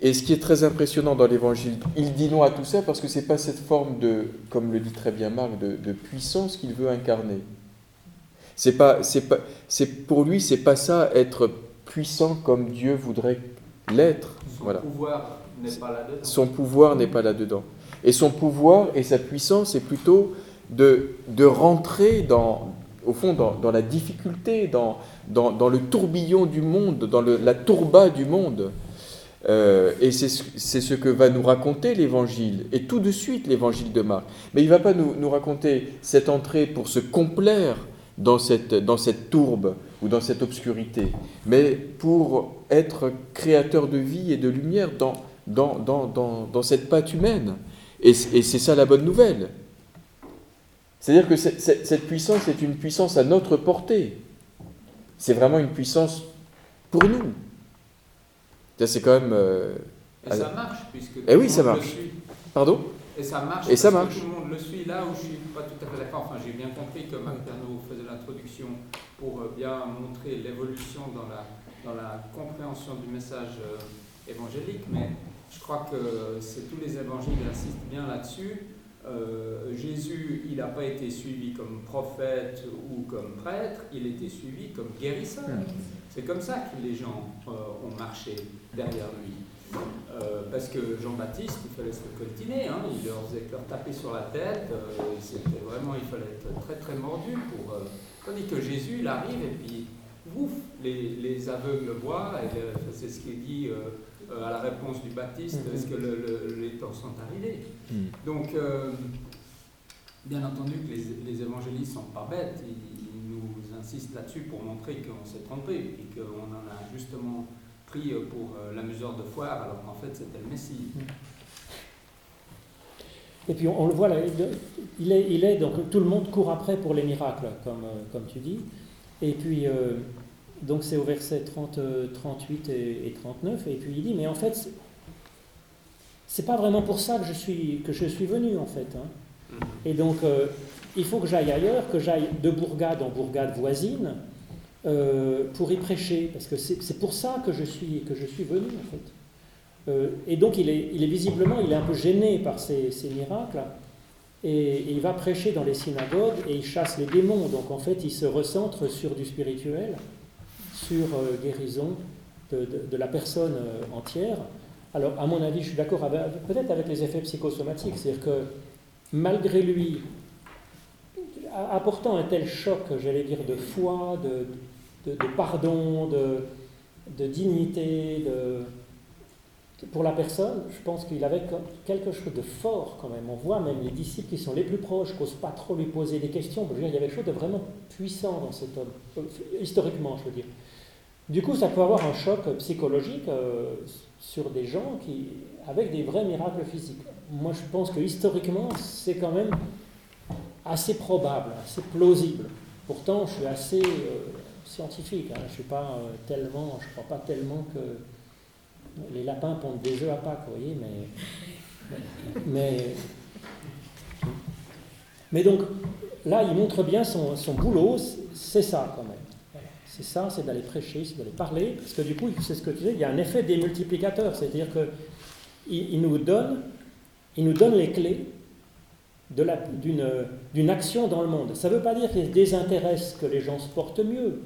S1: Et ce qui est très impressionnant dans l'évangile, il dit non à tout ça parce que ce n'est pas cette forme de, comme le dit très bien Marc, de, de puissance qu'il veut incarner. C'est pas, c'est pas, c'est pour lui, c'est pas ça être puissant comme Dieu voudrait l'être.
S2: Son pouvoir n'est pas là-dedans.
S1: Son pouvoir n'est pas là-dedans. Et son pouvoir et sa puissance, c'est plutôt de, de rentrer dans, au fond, dans, dans la difficulté, dans, dans, dans, le tourbillon du monde, dans le, la tourba du monde. Euh, et c'est ce que va nous raconter l'Évangile, et tout de suite l'Évangile de Marc. Mais il ne va pas nous, nous, raconter cette entrée pour se complaire dans cette, dans cette tourbe ou dans cette obscurité, mais pour être créateur de vie et de lumière dans, dans, dans, dans, cette pâte humaine. Et c'est ça la bonne nouvelle. C'est-à-dire que cette puissance est une puissance à notre portée. C'est vraiment une puissance pour nous. C'est quand même.
S2: Euh, et ça marche, puisque.
S1: Tout eh oui, ça marche. Pardon?
S2: Et ça marche.
S1: Et ça marche.
S2: tout le monde le suit. Là où je suis pas tout à fait d'accord, enfin, j'ai bien compris que Marc Pernaud faisait l'introduction pour euh, bien montrer l'évolution dans la, dans la compréhension du message euh, évangélique, mais je crois que c'est tous les évangiles insistent bien là-dessus. Euh, Jésus, il n'a pas été suivi comme prophète ou comme prêtre, il été suivi comme guérisseur. Hmm. C'est comme ça que les gens ont marché derrière lui. Euh, parce que Jean-Baptiste, il fallait se coltiner, hein, il leur faisait leur taper sur la tête, euh, c'était vraiment, il fallait être très très mordu pour. Euh, tandis que Jésus, il arrive et puis, ouf, les, les aveugles voient, et c'est ce qu'il dit à la réponse du Baptiste, est-ce que les temps sont arrivés? Mm. Donc, bien entendu que les, les évangélistes sont pas bêtes, ils, ils nous insistent là-dessus pour montrer qu'on s'est trompé et qu'on en a justement pris pour euh, la mesure de foire, alors qu'en fait c'était le Messie.
S9: Et puis on, le voit là, il est, il est, donc tout le monde court après pour les miracles, comme, euh, comme tu dis. Et puis, euh, donc c'est au verset 30, 38 et, 39, et puis il dit, mais en fait, c'est pas vraiment pour ça que je suis, que je suis venu, en fait. Hein. Mm-hmm. Et donc, il faut que j'aille ailleurs, que j'aille de bourgade en bourgade voisine, euh, pour y prêcher, parce que c'est pour ça que je suis, que je suis venu en fait. Euh, et donc il est, il est, visiblement, il est un peu gêné par ces, ces miracles, et, il va prêcher dans les synagogues et il chasse les démons. Donc en fait, il se recentre sur du spirituel, sur euh, guérison de, la personne entière. Alors à mon avis, je suis d'accord peut-être avec les effets psychosomatiques, c'est-à-dire que malgré lui, apportant un tel choc, j'allais dire, de foi, de, pardon, de, dignité, pour la personne, je pense qu'il avait quelque chose de fort quand même. On voit même les disciples qui sont les plus proches, n'osent pas trop lui poser des questions. il y avait quelque chose de vraiment puissant dans cet homme, euh, historiquement, je veux dire. Du coup, ça peut avoir un choc psychologique euh, sur des gens qui, avec des vrais miracles physiques. Moi, je pense que historiquement, c'est quand même assez probable, assez plausible. Pourtant, je suis assez euh, scientifique. Hein. Je suis pas euh, tellement, je crois pas tellement que les lapins pondent des œufs à Pâques, vous voyez, mais, donc là, il montre bien son boulot, c'est ça quand même. C'est ça, c'est d'aller prêcher, c'est d'aller parler, parce que du coup, c'est ce que tu disais, il y a un effet démultiplicateur, c'est-à-dire que il, nous donne, nous donne les clés d'une action dans le monde. Ça ne veut pas dire qu'il désintéresse que les gens se portent mieux,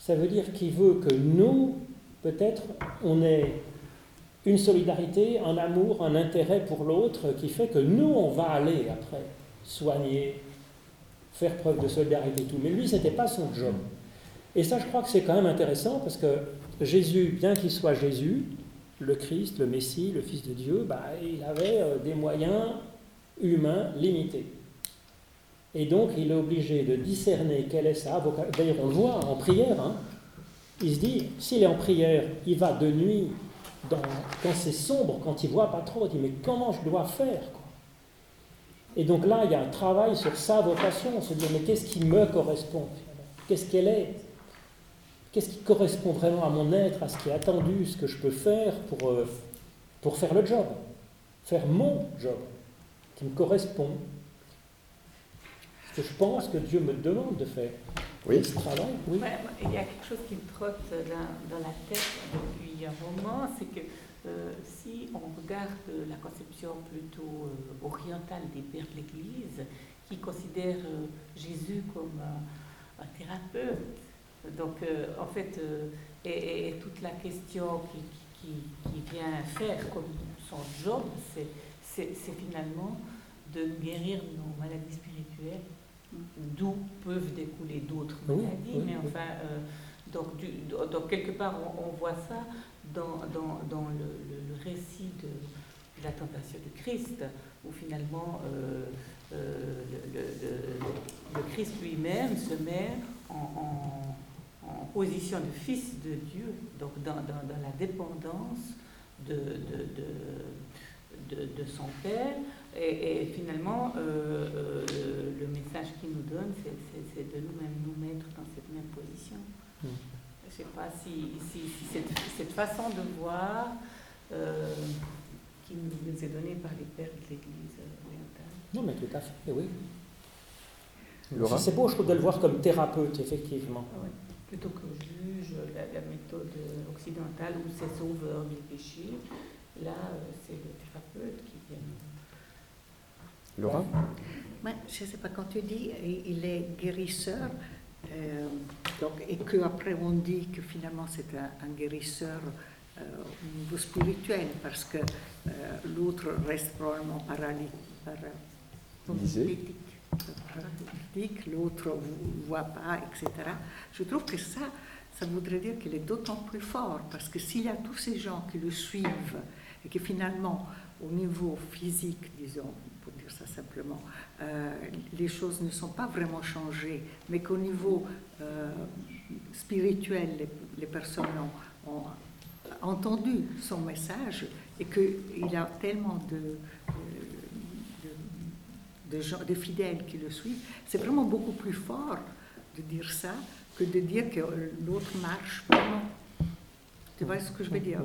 S9: ça veut dire qu'il veut que nous, peut-être, on ait une solidarité, un amour, un intérêt pour l'autre qui fait que nous, on va aller après soigner, faire preuve de solidarité et tout. Mais lui, ce n'était pas son job. Et ça, je crois que c'est quand même intéressant parce que Jésus, bien qu'il soit Jésus, le Christ, le Messie, le Fils de Dieu, bah, il avait euh, des moyens humains limités. Et donc, il est obligé de discerner quelle est sa vocation. D'ailleurs, on le voit en prière. Hein. Il se dit, s'il est en prière, il va de nuit, dans, quand c'est sombre, quand il voit pas trop, il dit, mais comment je dois faire Et donc là, il y a un travail sur sa vocation. On se dit, mais qu'est-ce qui me correspond? Qu'est-ce qu'elle est? Qu'est-ce qui correspond vraiment à mon être, à ce qui est attendu, ce que je peux faire pour, euh, pour faire le job Faire mon job, qui me correspond, je pense que Dieu me demande de faire.
S4: Oui. Ce travail, oui. il y a quelque chose qui me trotte dans, la tête depuis un moment, c'est que euh, si on regarde la conception plutôt euh, orientale des pères de l'Église, qui considèrent euh, Jésus comme un thérapeute, donc en fait, et, toute la question qui, qui, qui, vient faire comme son job, c'est finalement de guérir nos maladies spirituelles d'où peuvent découler d'autres maladies, mais enfin, euh, donc, donc, quelque part, on, voit ça dans, dans, dans le, récit de, la tentation du Christ, où finalement euh, euh, le, Christ lui-même se met en, en, position de fils de Dieu, donc dans, dans, la dépendance de, de, de, son père. Et, finalement, euh, le message qu'il nous donne, c'est de nous-mêmes nous mettre dans cette même position. Je ne sais pas si, cette, façon de voir qui nous est donnée par les pères de l'Église orientale.
S9: Non, mais tout à fait, oui. C'est beau, je trouve, de le voir comme thérapeute, effectivement.
S4: Ah Plutôt que juge, la, méthode occidentale où c'est sauveur du péché, là, euh, c'est le thérapeute qui vient.
S1: Laura?
S8: Je ne sais pas, quand tu dis il est guérisseur, euh, donc, et qu'après on dit que finalement c'est un, guérisseur euh, au niveau spirituel, parce que l'autre reste probablement paralytique. L'autre ne voit pas, etc. Je trouve que ça, ça voudrait dire qu'il est d'autant plus fort, parce que s'il y a tous ces gens qui le suivent, et que finalement, au niveau physique, disons, pour dire ça simplement, euh, les choses ne sont pas vraiment changées, mais qu'au niveau euh, spirituel, les, personnes ont, entendu son message et qu'il a tellement de, de, gens, de fidèles qui le suivent, c'est vraiment beaucoup plus fort de dire ça que de dire que l'autre marche vraiment. Tu vois ce que je veux dire?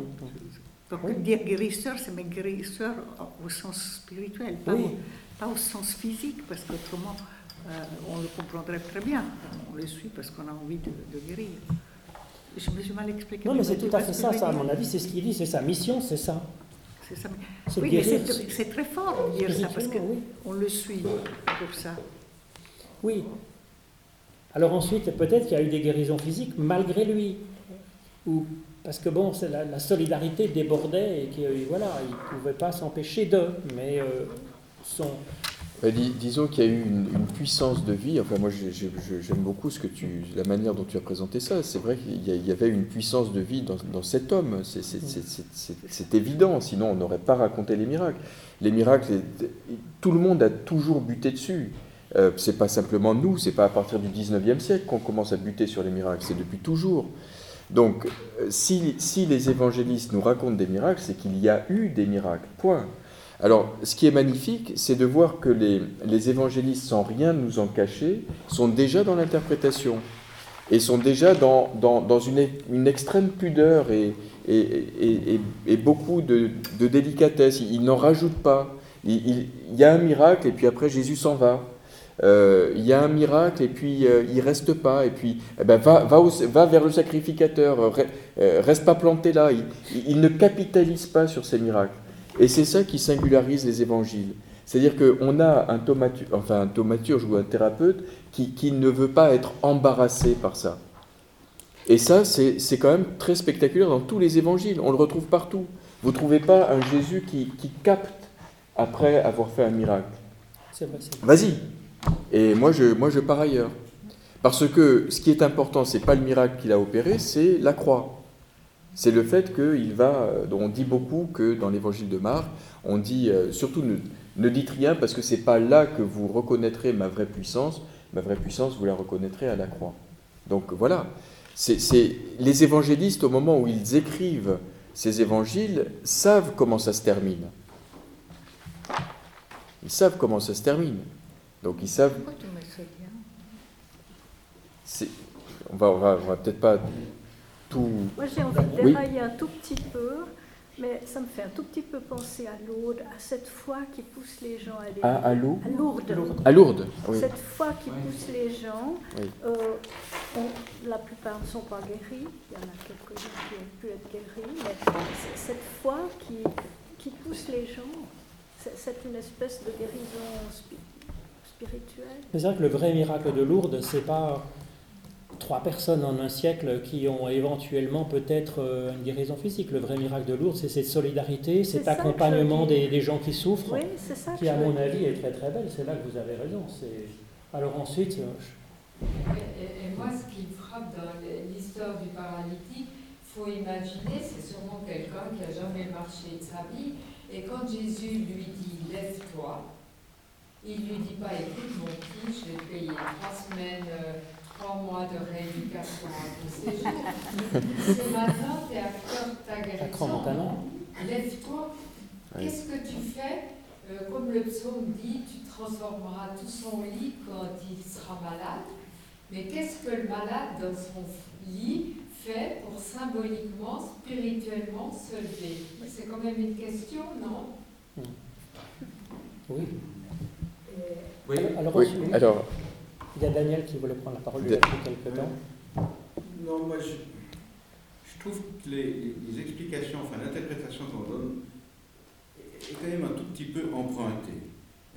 S8: Donc dire guérisseur, c'est mais guérisseur au sens spirituel, pas, au, sens physique, parce qu'autrement, euh, on le comprendrait très bien. On le suit parce qu'on a envie de, guérir. Je me suis mal expliqué.
S9: Non, mais c'est tout à fait ça, ça, à mon avis, c'est ce qu'il dit, c'est sa mission, c'est ça.
S8: Oui, mais c'est très fort de dire ça, parce qu'on le suit pour ça.
S9: Oui. Alors ensuite, peut-être qu'il y a eu des guérisons physiques malgré lui. Ou, parce que bon, la, la, solidarité débordait et qu'il voilà, ne pouvait pas s'empêcher d'eux. Mais euh, son,
S1: bah, disons qu'il y a eu une, puissance de vie. Enfin, moi, j'aime beaucoup la manière dont tu as présenté ça. C'est vrai qu'il y avait une puissance de vie dans, cet homme. C'est évident. Sinon, on n'aurait pas raconté les miracles. Les miracles, tout le monde a toujours buté dessus. Euh, c'est pas simplement nous. C'est pas à partir du 19e siècle qu'on commence à buter sur les miracles. C'est depuis toujours. Donc, euh, si les évangélistes nous racontent des miracles, c'est qu'il y a eu des miracles. Point. Alors, ce qui est magnifique, c'est de voir que les, évangélistes, sans rien nous en cacher, sont déjà dans l'interprétation et sont déjà dans, une, extrême pudeur et, beaucoup de, délicatesse. Ils, n'en rajoutent pas. Il, y a un miracle et puis après Jésus s'en va. Euh, il y a un miracle et puis euh, il reste pas et puis eh ben, va, vers le sacrificateur, euh, reste pas planté là. il ne capitalise pas sur ces miracles. Et c'est ça qui singularise les évangiles. C'est-à-dire qu'on a un thaumaturge, enfin un thaumaturge ou un thérapeute qui, ne veut pas être embarrassé par ça. Et ça, c'est quand même très spectaculaire dans tous les évangiles. On le retrouve partout. Vous ne trouvez pas un Jésus qui, capte après avoir fait un miracle. Vas-y. Et moi je, moi, je pars ailleurs. Parce que ce qui est important, ce n'est pas le miracle qu'il a opéré, c'est la croix c'est le fait qu'il va, euh, on dit beaucoup que dans l'évangile de Marc, on dit euh, surtout ne, ne, dites rien parce que c'est pas là que vous reconnaîtrez ma vraie puissance, ma vraie puissance vous la reconnaîtrez à la croix. Donc voilà, c'est les évangélistes au moment où ils écrivent ces évangiles savent comment ça se termine. Ils savent comment ça se termine. Donc ils savent. On va, on va, on va peut-être pas
S3: moi, j'ai envie de dérailler un tout petit peu, mais ça me fait un tout petit peu penser à Lourdes, à cette foi qui pousse les gens à aller.
S1: À, à,
S3: Lourdes.
S1: À Lourdes,
S3: oui. Cette foi qui pousse les gens. Euh, la plupart ne sont pas guéris. Il y en a quelques-uns qui ont pu être guéris, mais cette foi qui, qui pousse les gens, c'est une espèce de guérison spirituelle.
S9: C'est vrai que le vrai miracle de Lourdes, c'est pas trois personnes en un siècle qui ont éventuellement peut-être euh, une guérison physique. Le vrai miracle de Lourdes, c'est cette solidarité, cet accompagnement des, gens qui souffrent, qui à mon avis est très très belle. C'est là que vous avez raison. Alors ensuite...
S10: Euh, et, moi, ce qui me frappe dans l'histoire du paralytique, il faut imaginer, c'est sûrement quelqu'un qui n'a jamais marché de sa vie, et quand Jésus lui dit « lève-toi », il ne lui dit pas « écoute mon petit, je vais te payer trois semaines... Euh, trois mois de rééducation à tous ces jours. C'est maintenant, tu es acteur de ta guérison. Lève-toi. qu'est-ce que tu fais? Euh, Comme le psaume dit, tu transformeras tout son lit quand il sera malade. Mais qu'est-ce que le malade dans son lit fait pour symboliquement, spirituellement se lever? C'est quand même une question, non?
S9: Oui.
S2: Oui.
S9: Alors,
S1: Oui,
S9: ensuite,
S1: alors,
S9: il y a Daniel qui voulait prendre la parole
S1: Da-
S9: depuis quelques temps.
S13: Non, moi, je, je trouve que les, les explications, enfin l'interprétation qu'on donne est quand même un tout petit peu empruntée.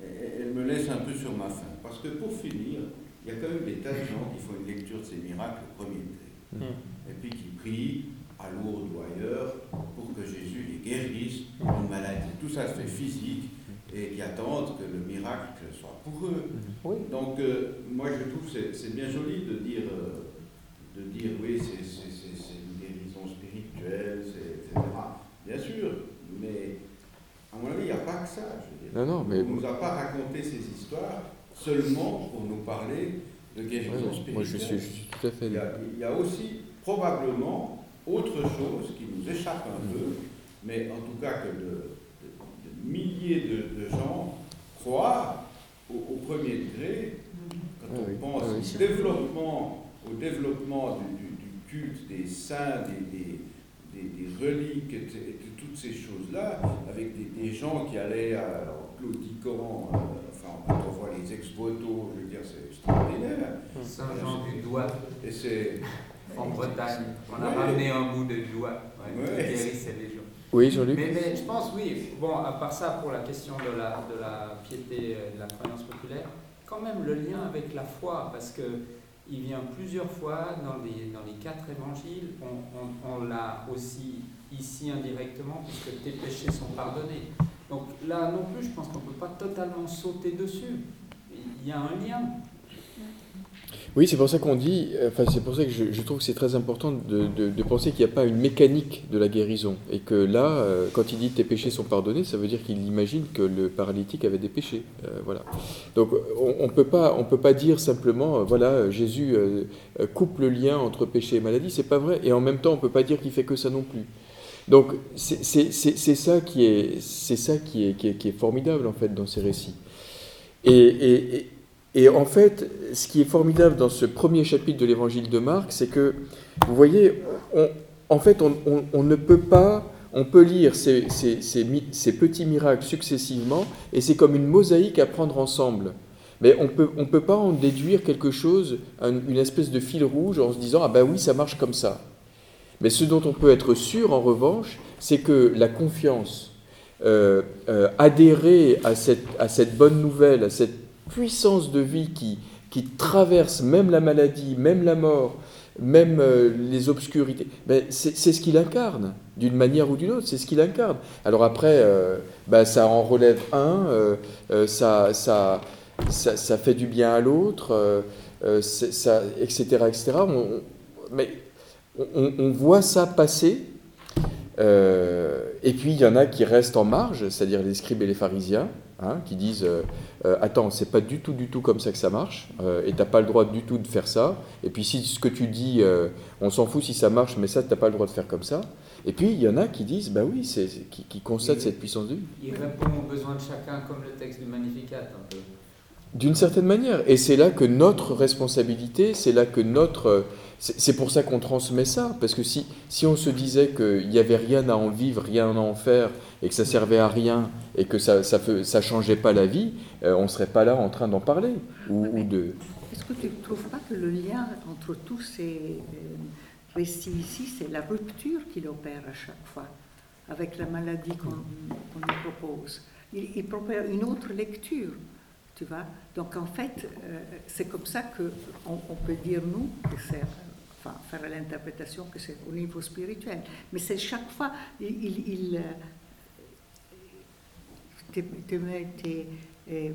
S13: Elle, me laisse un peu sur ma faim. Parce que pour finir, il y a quand même des tas de gens qui font une lecture de ces miracles au premier degré.
S9: Mm.
S13: Et puis qui prient à Lourdes ou ailleurs pour que Jésus les guérisse d'une maladie. Tout ça se fait physique et qui attendent que le miracle soit pour eux.
S9: Oui.
S13: Donc, euh, moi, je trouve que c'est- bien joli de dire, euh, de dire oui, c'est une guérison spirituelle, etc. Bien sûr, mais à mon avis, il n'y a pas que ça. Je veux dire.
S1: Non, non, mais-
S13: On ne nous a pas raconté ces histoires seulement pour nous parler de guérison
S1: Ouais,
S13: spirituelle.
S1: moi, je suis- je suis tout à fait
S13: Il y, a, il y a aussi probablement autre chose qui nous échappe un peu, mais en tout cas que de milliers de, de gens croient au, au premier degré quand
S1: Ah
S13: on
S1: oui,
S13: pense
S1: ah oui,
S13: au développement, au développement du, du- du culte des saints, des, des- des- des reliques et de, et de toutes ces choses-là, avec des, des gens qui allaient à, en claudiquant, euh, enfin quand on voit les ex-voto, je veux dire, c'est extraordinaire.
S2: Saint-Jean du doigt.
S13: Et c'est.
S2: En Bretagne, on a
S13: Ouais.
S2: ramené un bout de doigt ouais, qui
S13: Ouais.
S2: guérissait les gens.
S1: Oui, Jean-Luc
S2: mais, mais je pense, oui, bon, à part ça, pour la question de la, de la piété et de la croyance populaire, quand même le lien avec la foi, parce que il vient plusieurs fois dans les, dans les quatre évangiles, on, on- on l'a aussi ici indirectement, puisque tes péchés sont pardonnés. Donc là non plus, je pense qu'on ne peut pas totalement sauter dessus. Il y a un lien.
S1: Oui, c'est pour ça qu'on dit, euh, enfin c'est pour ça que je, trouve que c'est très important de, de- penser qu'il n'y a pas une mécanique de la guérison. Et que là, euh, quand il dit tes péchés sont pardonnés, ça veut dire qu'il imagine que le paralytique avait des péchés. Euh, voilà. Donc on ne on peut pas dire simplement, voilà, Jésus coupe le lien entre péché et maladie, c'est pas vrai. Et en même temps, on ne peut pas dire qu'il fait que ça non plus. Donc c'est ça, qui est, c'est ça qui, est, qui est formidable en fait dans ces récits. Et, et- et- en fait, ce qui est formidable dans ce premier chapitre de l'évangile de Marc, c'est que, vous voyez, on- en fait, on, ne peut pas, on peut lire ces, petits miracles successivement, et c'est comme une mosaïque à prendre ensemble. Mais on peut, ne on peut pas en déduire quelque chose, un- une espèce de fil rouge, en se disant, ah ben oui, ça marche comme ça. Mais ce dont on peut être sûr, en revanche, c'est que la confiance, euh, euh, adhérer à cette, à cette bonne nouvelle, à cette puissance de vie qui, qui traverse même la maladie, même la mort, même euh, les obscurités, ben, c'est ce qu'il incarne, d'une manière ou d'une autre, c'est ce qu'il incarne. Alors après, euh, ben, ça en relève un, euh, ça, ça, ça, ça fait du bien à l'autre, etc. etc. Mais on, voit ça passer. et puis il y en a qui restent en marge, c'est-à-dire les scribes et les pharisiens, hein, qui disent euh, Attends, c'est pas du tout, du tout comme ça que ça marche, euh, et t'as pas le droit du tout de faire ça. Et puis si ce que tu dis, euh, on s'en fout si ça marche, mais ça, t'as pas le droit de faire comme ça. Et puis il y en a qui disent Bah oui, c'est, qui, qui constatent cette puissance de vie.
S2: Il répond aux besoins de chacun comme le texte du Magnificat un peu.
S1: D'une certaine manière. Et c'est là que notre responsabilité, c'est là que notre... C'est pour ça qu'on transmet ça. Parce que si, si on se disait qu'il n'y avait rien à en vivre, rien à en faire, et que ça servait à rien, et que ça ne ça, changeait pas la vie, euh, on ne serait pas là en train d'en parler. Ou, ou de...
S8: Est-ce que tu ne trouves pas que le lien entre tous ces euh, récits ici, c'est la rupture qu'il opère à chaque fois avec la maladie qu'on lui propose? Il, il propose une autre lecture, tu vois. Donc en fait, euh, c'est comme ça qu'on on peut dire, nous, que c'est, enfin, faire l'interprétation que c'est au niveau spirituel. Mais c'est chaque fois, il... il, il, euh, te- te met- te- euh,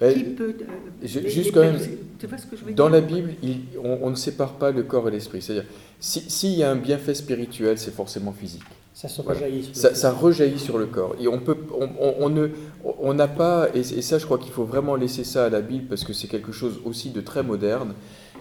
S1: Ben,
S8: qui peut, euh,
S1: je-
S8: les-
S1: juste
S8: les
S1: quand même,
S8: pers- tu vois ce que je veux
S1: dans
S8: dire
S1: la Bible, il- on, on ne sépare pas le corps et l'esprit. C'est-à-dire, si- s'il y a un bienfait spirituel, c'est forcément physique.
S9: Ça se
S1: Voilà.
S9: rejaillit sur le
S1: Ça,
S9: corps.
S1: ça rejaillit sur le corps. Et on peut, on, on- on ne, on n'a pas, et, et ça, je crois qu'il faut vraiment laisser ça à la Bible parce que c'est quelque chose aussi de très moderne.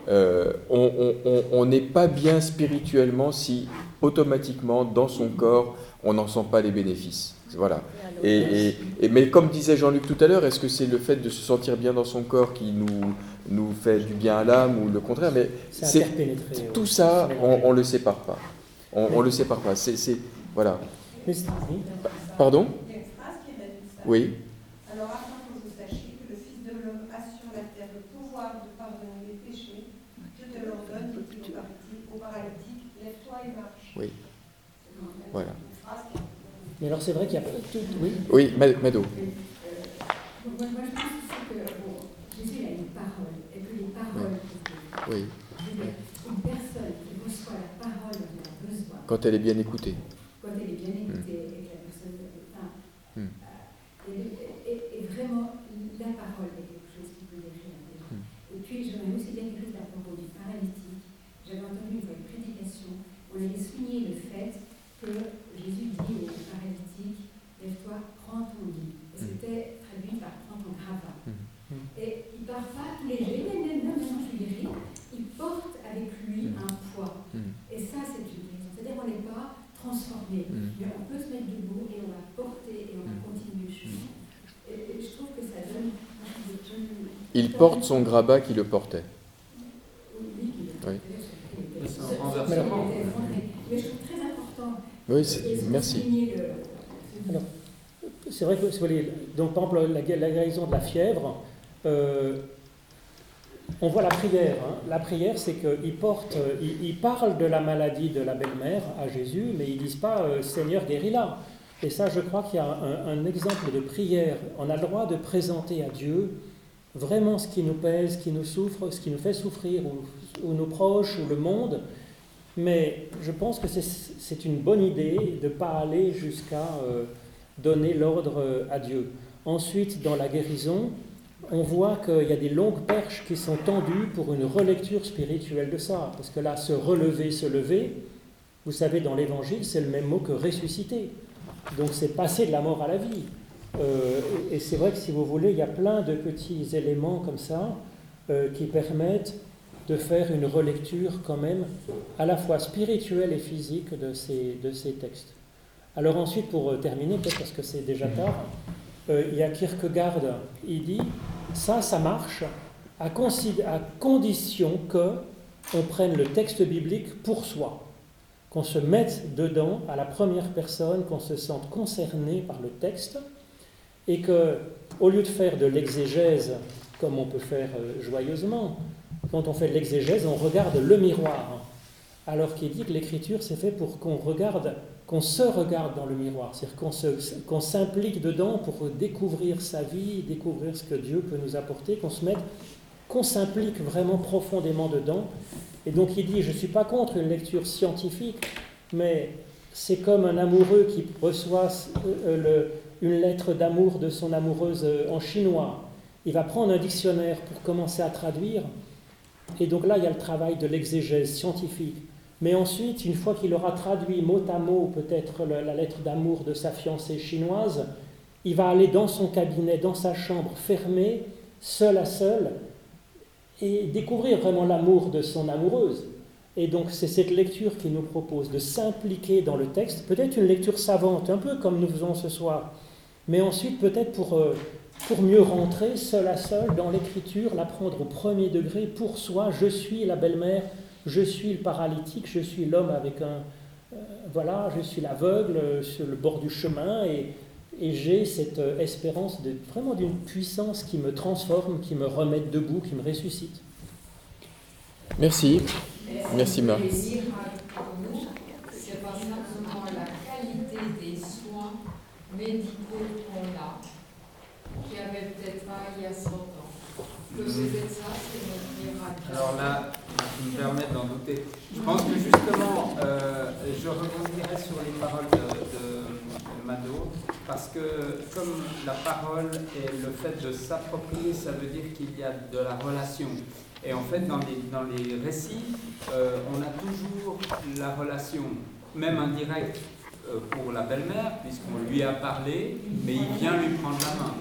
S1: Euh, on n'est pas bien spirituellement si automatiquement dans son corps on n'en sent pas les bénéfices. Voilà. Et, mais comme disait Jean-Luc tout à l'heure, est-ce que c'est le fait de se sentir bien dans son corps qui nous, nous fait du bien à l'âme ou le contraire? Mais c'est tout ça, on ne le sépare pas. On ne le sépare pas. C'est voilà. Pardon Oui.
S14: Alors afin que vous sachiez que le Fils de l'homme a sur la terre le pouvoir de pardonner les péchés, je te l'ordonne, dit au paralytique, lève-toi et marche.
S1: Oui. Voilà.
S9: Mais alors c'est vrai qu'il y a tout. Oui,
S1: oui Mado.
S5: Moi, moi, je pense que bon, Jésus a une parole, et que les paroles.
S1: Oui.
S5: oui. Une personne qui reçoit la parole dont elle a besoin.
S1: Quand elle est bien écoutée.
S5: Quand elle est bien écoutée, mm. et que la personne. Enfin, mm. euh, et, et, et, vraiment, la parole est quelque chose qui peut guérir la mm. Et puis, j'aimerais aussi dire quelque chose à propos du paralytique. J'avais entendu une fois une prédication, on avait souligné le fait que Jésus dit au paralytique Lève-toi, prends ton lit. Et mm. c'était traduit par prends ton gravat. Mm. Et il part pas tous les jours, même maintenant je suis guéri, il porte avec lui mm. un poids. Et ça, c'est une guérison. C'est-à-dire qu'on n'est pas transformé, mais on peut se mettre debout et on va porter et on va continuer le chemin. Et, je trouve que ça donne.
S1: Il porte son grabat qui le portait.
S5: Oui, oui. Mais je trouve très
S1: oui, merci.
S9: c'est vrai que, donc, par exemple, la, guérison de la fièvre, euh, on voit la prière. Hein. La prière, c'est qu'ils portent, ils, parlent de la maladie de la belle-mère à Jésus, mais ils disent pas euh, Seigneur, guéris-la. Et ça, je crois qu'il y a un, exemple de prière. On a le droit de présenter à Dieu vraiment ce qui nous pèse, ce qui nous souffre, ce qui nous fait souffrir, ou nos proches, ou le monde. Mais je pense que c'est une bonne idée de ne pas aller jusqu'à euh, donner l'ordre euh, à Dieu. Ensuite, dans la guérison, on voit qu'il y a des longues perches qui sont tendues pour une relecture spirituelle de ça. Parce que là, se relever, se lever, vous savez, dans l'Évangile, c'est le même mot que ressusciter. Donc c'est passer de la mort à la vie. Euh, et c'est vrai que si vous voulez, il y a plein de petits éléments comme ça qui permettent de faire une relecture quand même à la fois spirituelle et physique de ces, de ces textes. Alors ensuite, pour euh, terminer, peut-être parce que c'est déjà tard, euh, il y a Kierkegaard, il dit, ça, ça marche à, à condition que on prenne le texte biblique pour soi, qu'on se mette dedans à la première personne, qu'on se sente concerné par le texte, et que, au lieu de faire de l'exégèse comme on peut faire euh, joyeusement, quand on fait l'exégèse, on regarde le miroir. Alors qu'il dit que l'écriture, c'est fait pour qu'on regarde, qu'on se regarde dans le miroir, c'est-à-dire qu'on s'implique dedans pour découvrir sa vie, découvrir ce que Dieu peut nous apporter, qu'on se mette, qu'on s'implique vraiment profondément dedans. Et donc il dit, je ne suis pas contre une lecture scientifique, mais c'est comme un amoureux qui reçoit euh, une lettre d'amour de son amoureuse euh, en chinois. Il va prendre un dictionnaire pour commencer à traduire. Et donc là, il y a le travail de l'exégèse scientifique. Mais ensuite, une fois qu'il aura traduit mot à mot peut-être la lettre d'amour de sa fiancée chinoise, il va aller dans son cabinet, dans sa chambre fermée, seul à seul, et découvrir vraiment l'amour de son amoureuse. Et donc c'est cette lecture qu'il nous propose, de s'impliquer dans le texte, peut-être une lecture savante, un peu comme nous faisons ce soir, mais ensuite peut-être pour euh, pour mieux rentrer seul à seul dans l'écriture, la prendre au premier degré pour soi. Je suis la belle-mère, je suis le paralytique, je suis l'homme avec un... Euh, voilà, je suis l'aveugle sur le bord du chemin et, et j'ai cette euh, espérance de, vraiment d'une puissance qui me transforme, qui me remet debout, qui me ressuscite.
S1: Merci. Merci Marc.
S10: C'est pas simplement la qualité des soins médicaux qu'on a qui avait peut-être pas il y a 100 ans. Que c'était ça, c'est notre miracle.
S2: Alors là, je me permets d'en douter. Je pense que justement, euh, je rebondirai sur les paroles de, de, Mado, parce que comme la parole et le fait de s'approprier, ça veut dire qu'il y a de la relation. Et en fait, dans les, dans les récits, euh, on a toujours la relation, même indirecte, pour la belle-mère, puisqu'on lui a parlé, mais il vient lui prendre la main.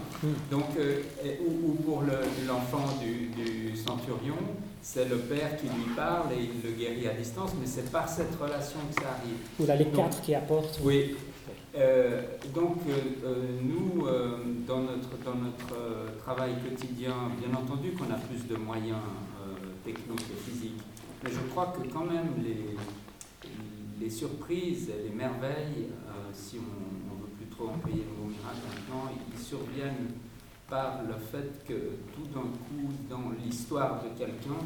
S2: Donc, euh, ou, pour l'enfant du, centurion, c'est le père qui lui parle et il le guérit à distance, mais c'est par cette relation que ça arrive.
S9: Ou là, les quatre qui apportent.
S2: Oui. Euh, donc, nous, dans notre, dans notre travail quotidien, bien entendu qu'on a plus de moyens techniques et physiques, mais je crois que quand même les, les surprises, les merveilles, si on ne veut plus trop employer le mot miracle maintenant, ils surviennent par le fait que tout d'un coup, dans l'histoire de quelqu'un,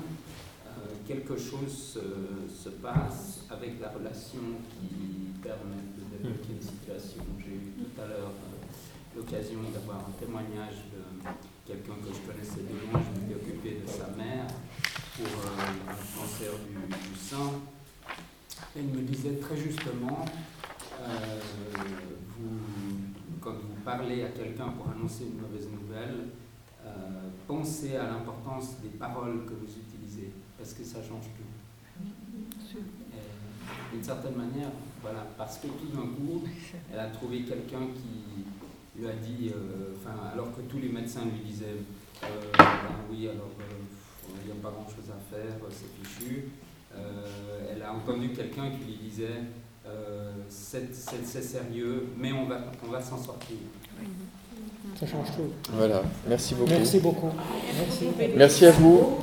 S2: euh, quelque chose se, passe avec la relation qui permet de débloquer une situation. J'ai eu tout à l'heure euh, l'occasion d'avoir un témoignage de quelqu'un que je connaissais de loin, je m'étais occupé de sa mère pour euh, un cancer du, du, sein. Il me disait très justement, vous quand vous parlez à quelqu'un pour annoncer une mauvaise nouvelle, euh, pensez à l'importance des paroles que vous utilisez, parce que ça change tout. D'une certaine manière, voilà, parce que tout d'un coup, elle a trouvé quelqu'un qui lui a dit, euh, alors que tous les médecins lui disaient, euh, ben oui, alors il n'y a pas grand-chose à faire, c'est fichu. Elle a entendu quelqu'un qui lui disait, euh, c'est sérieux, mais on va, on va s'en sortir.
S9: Ça change tout.
S1: Voilà, merci beaucoup.
S9: Merci beaucoup.
S1: Merci, merci à vous.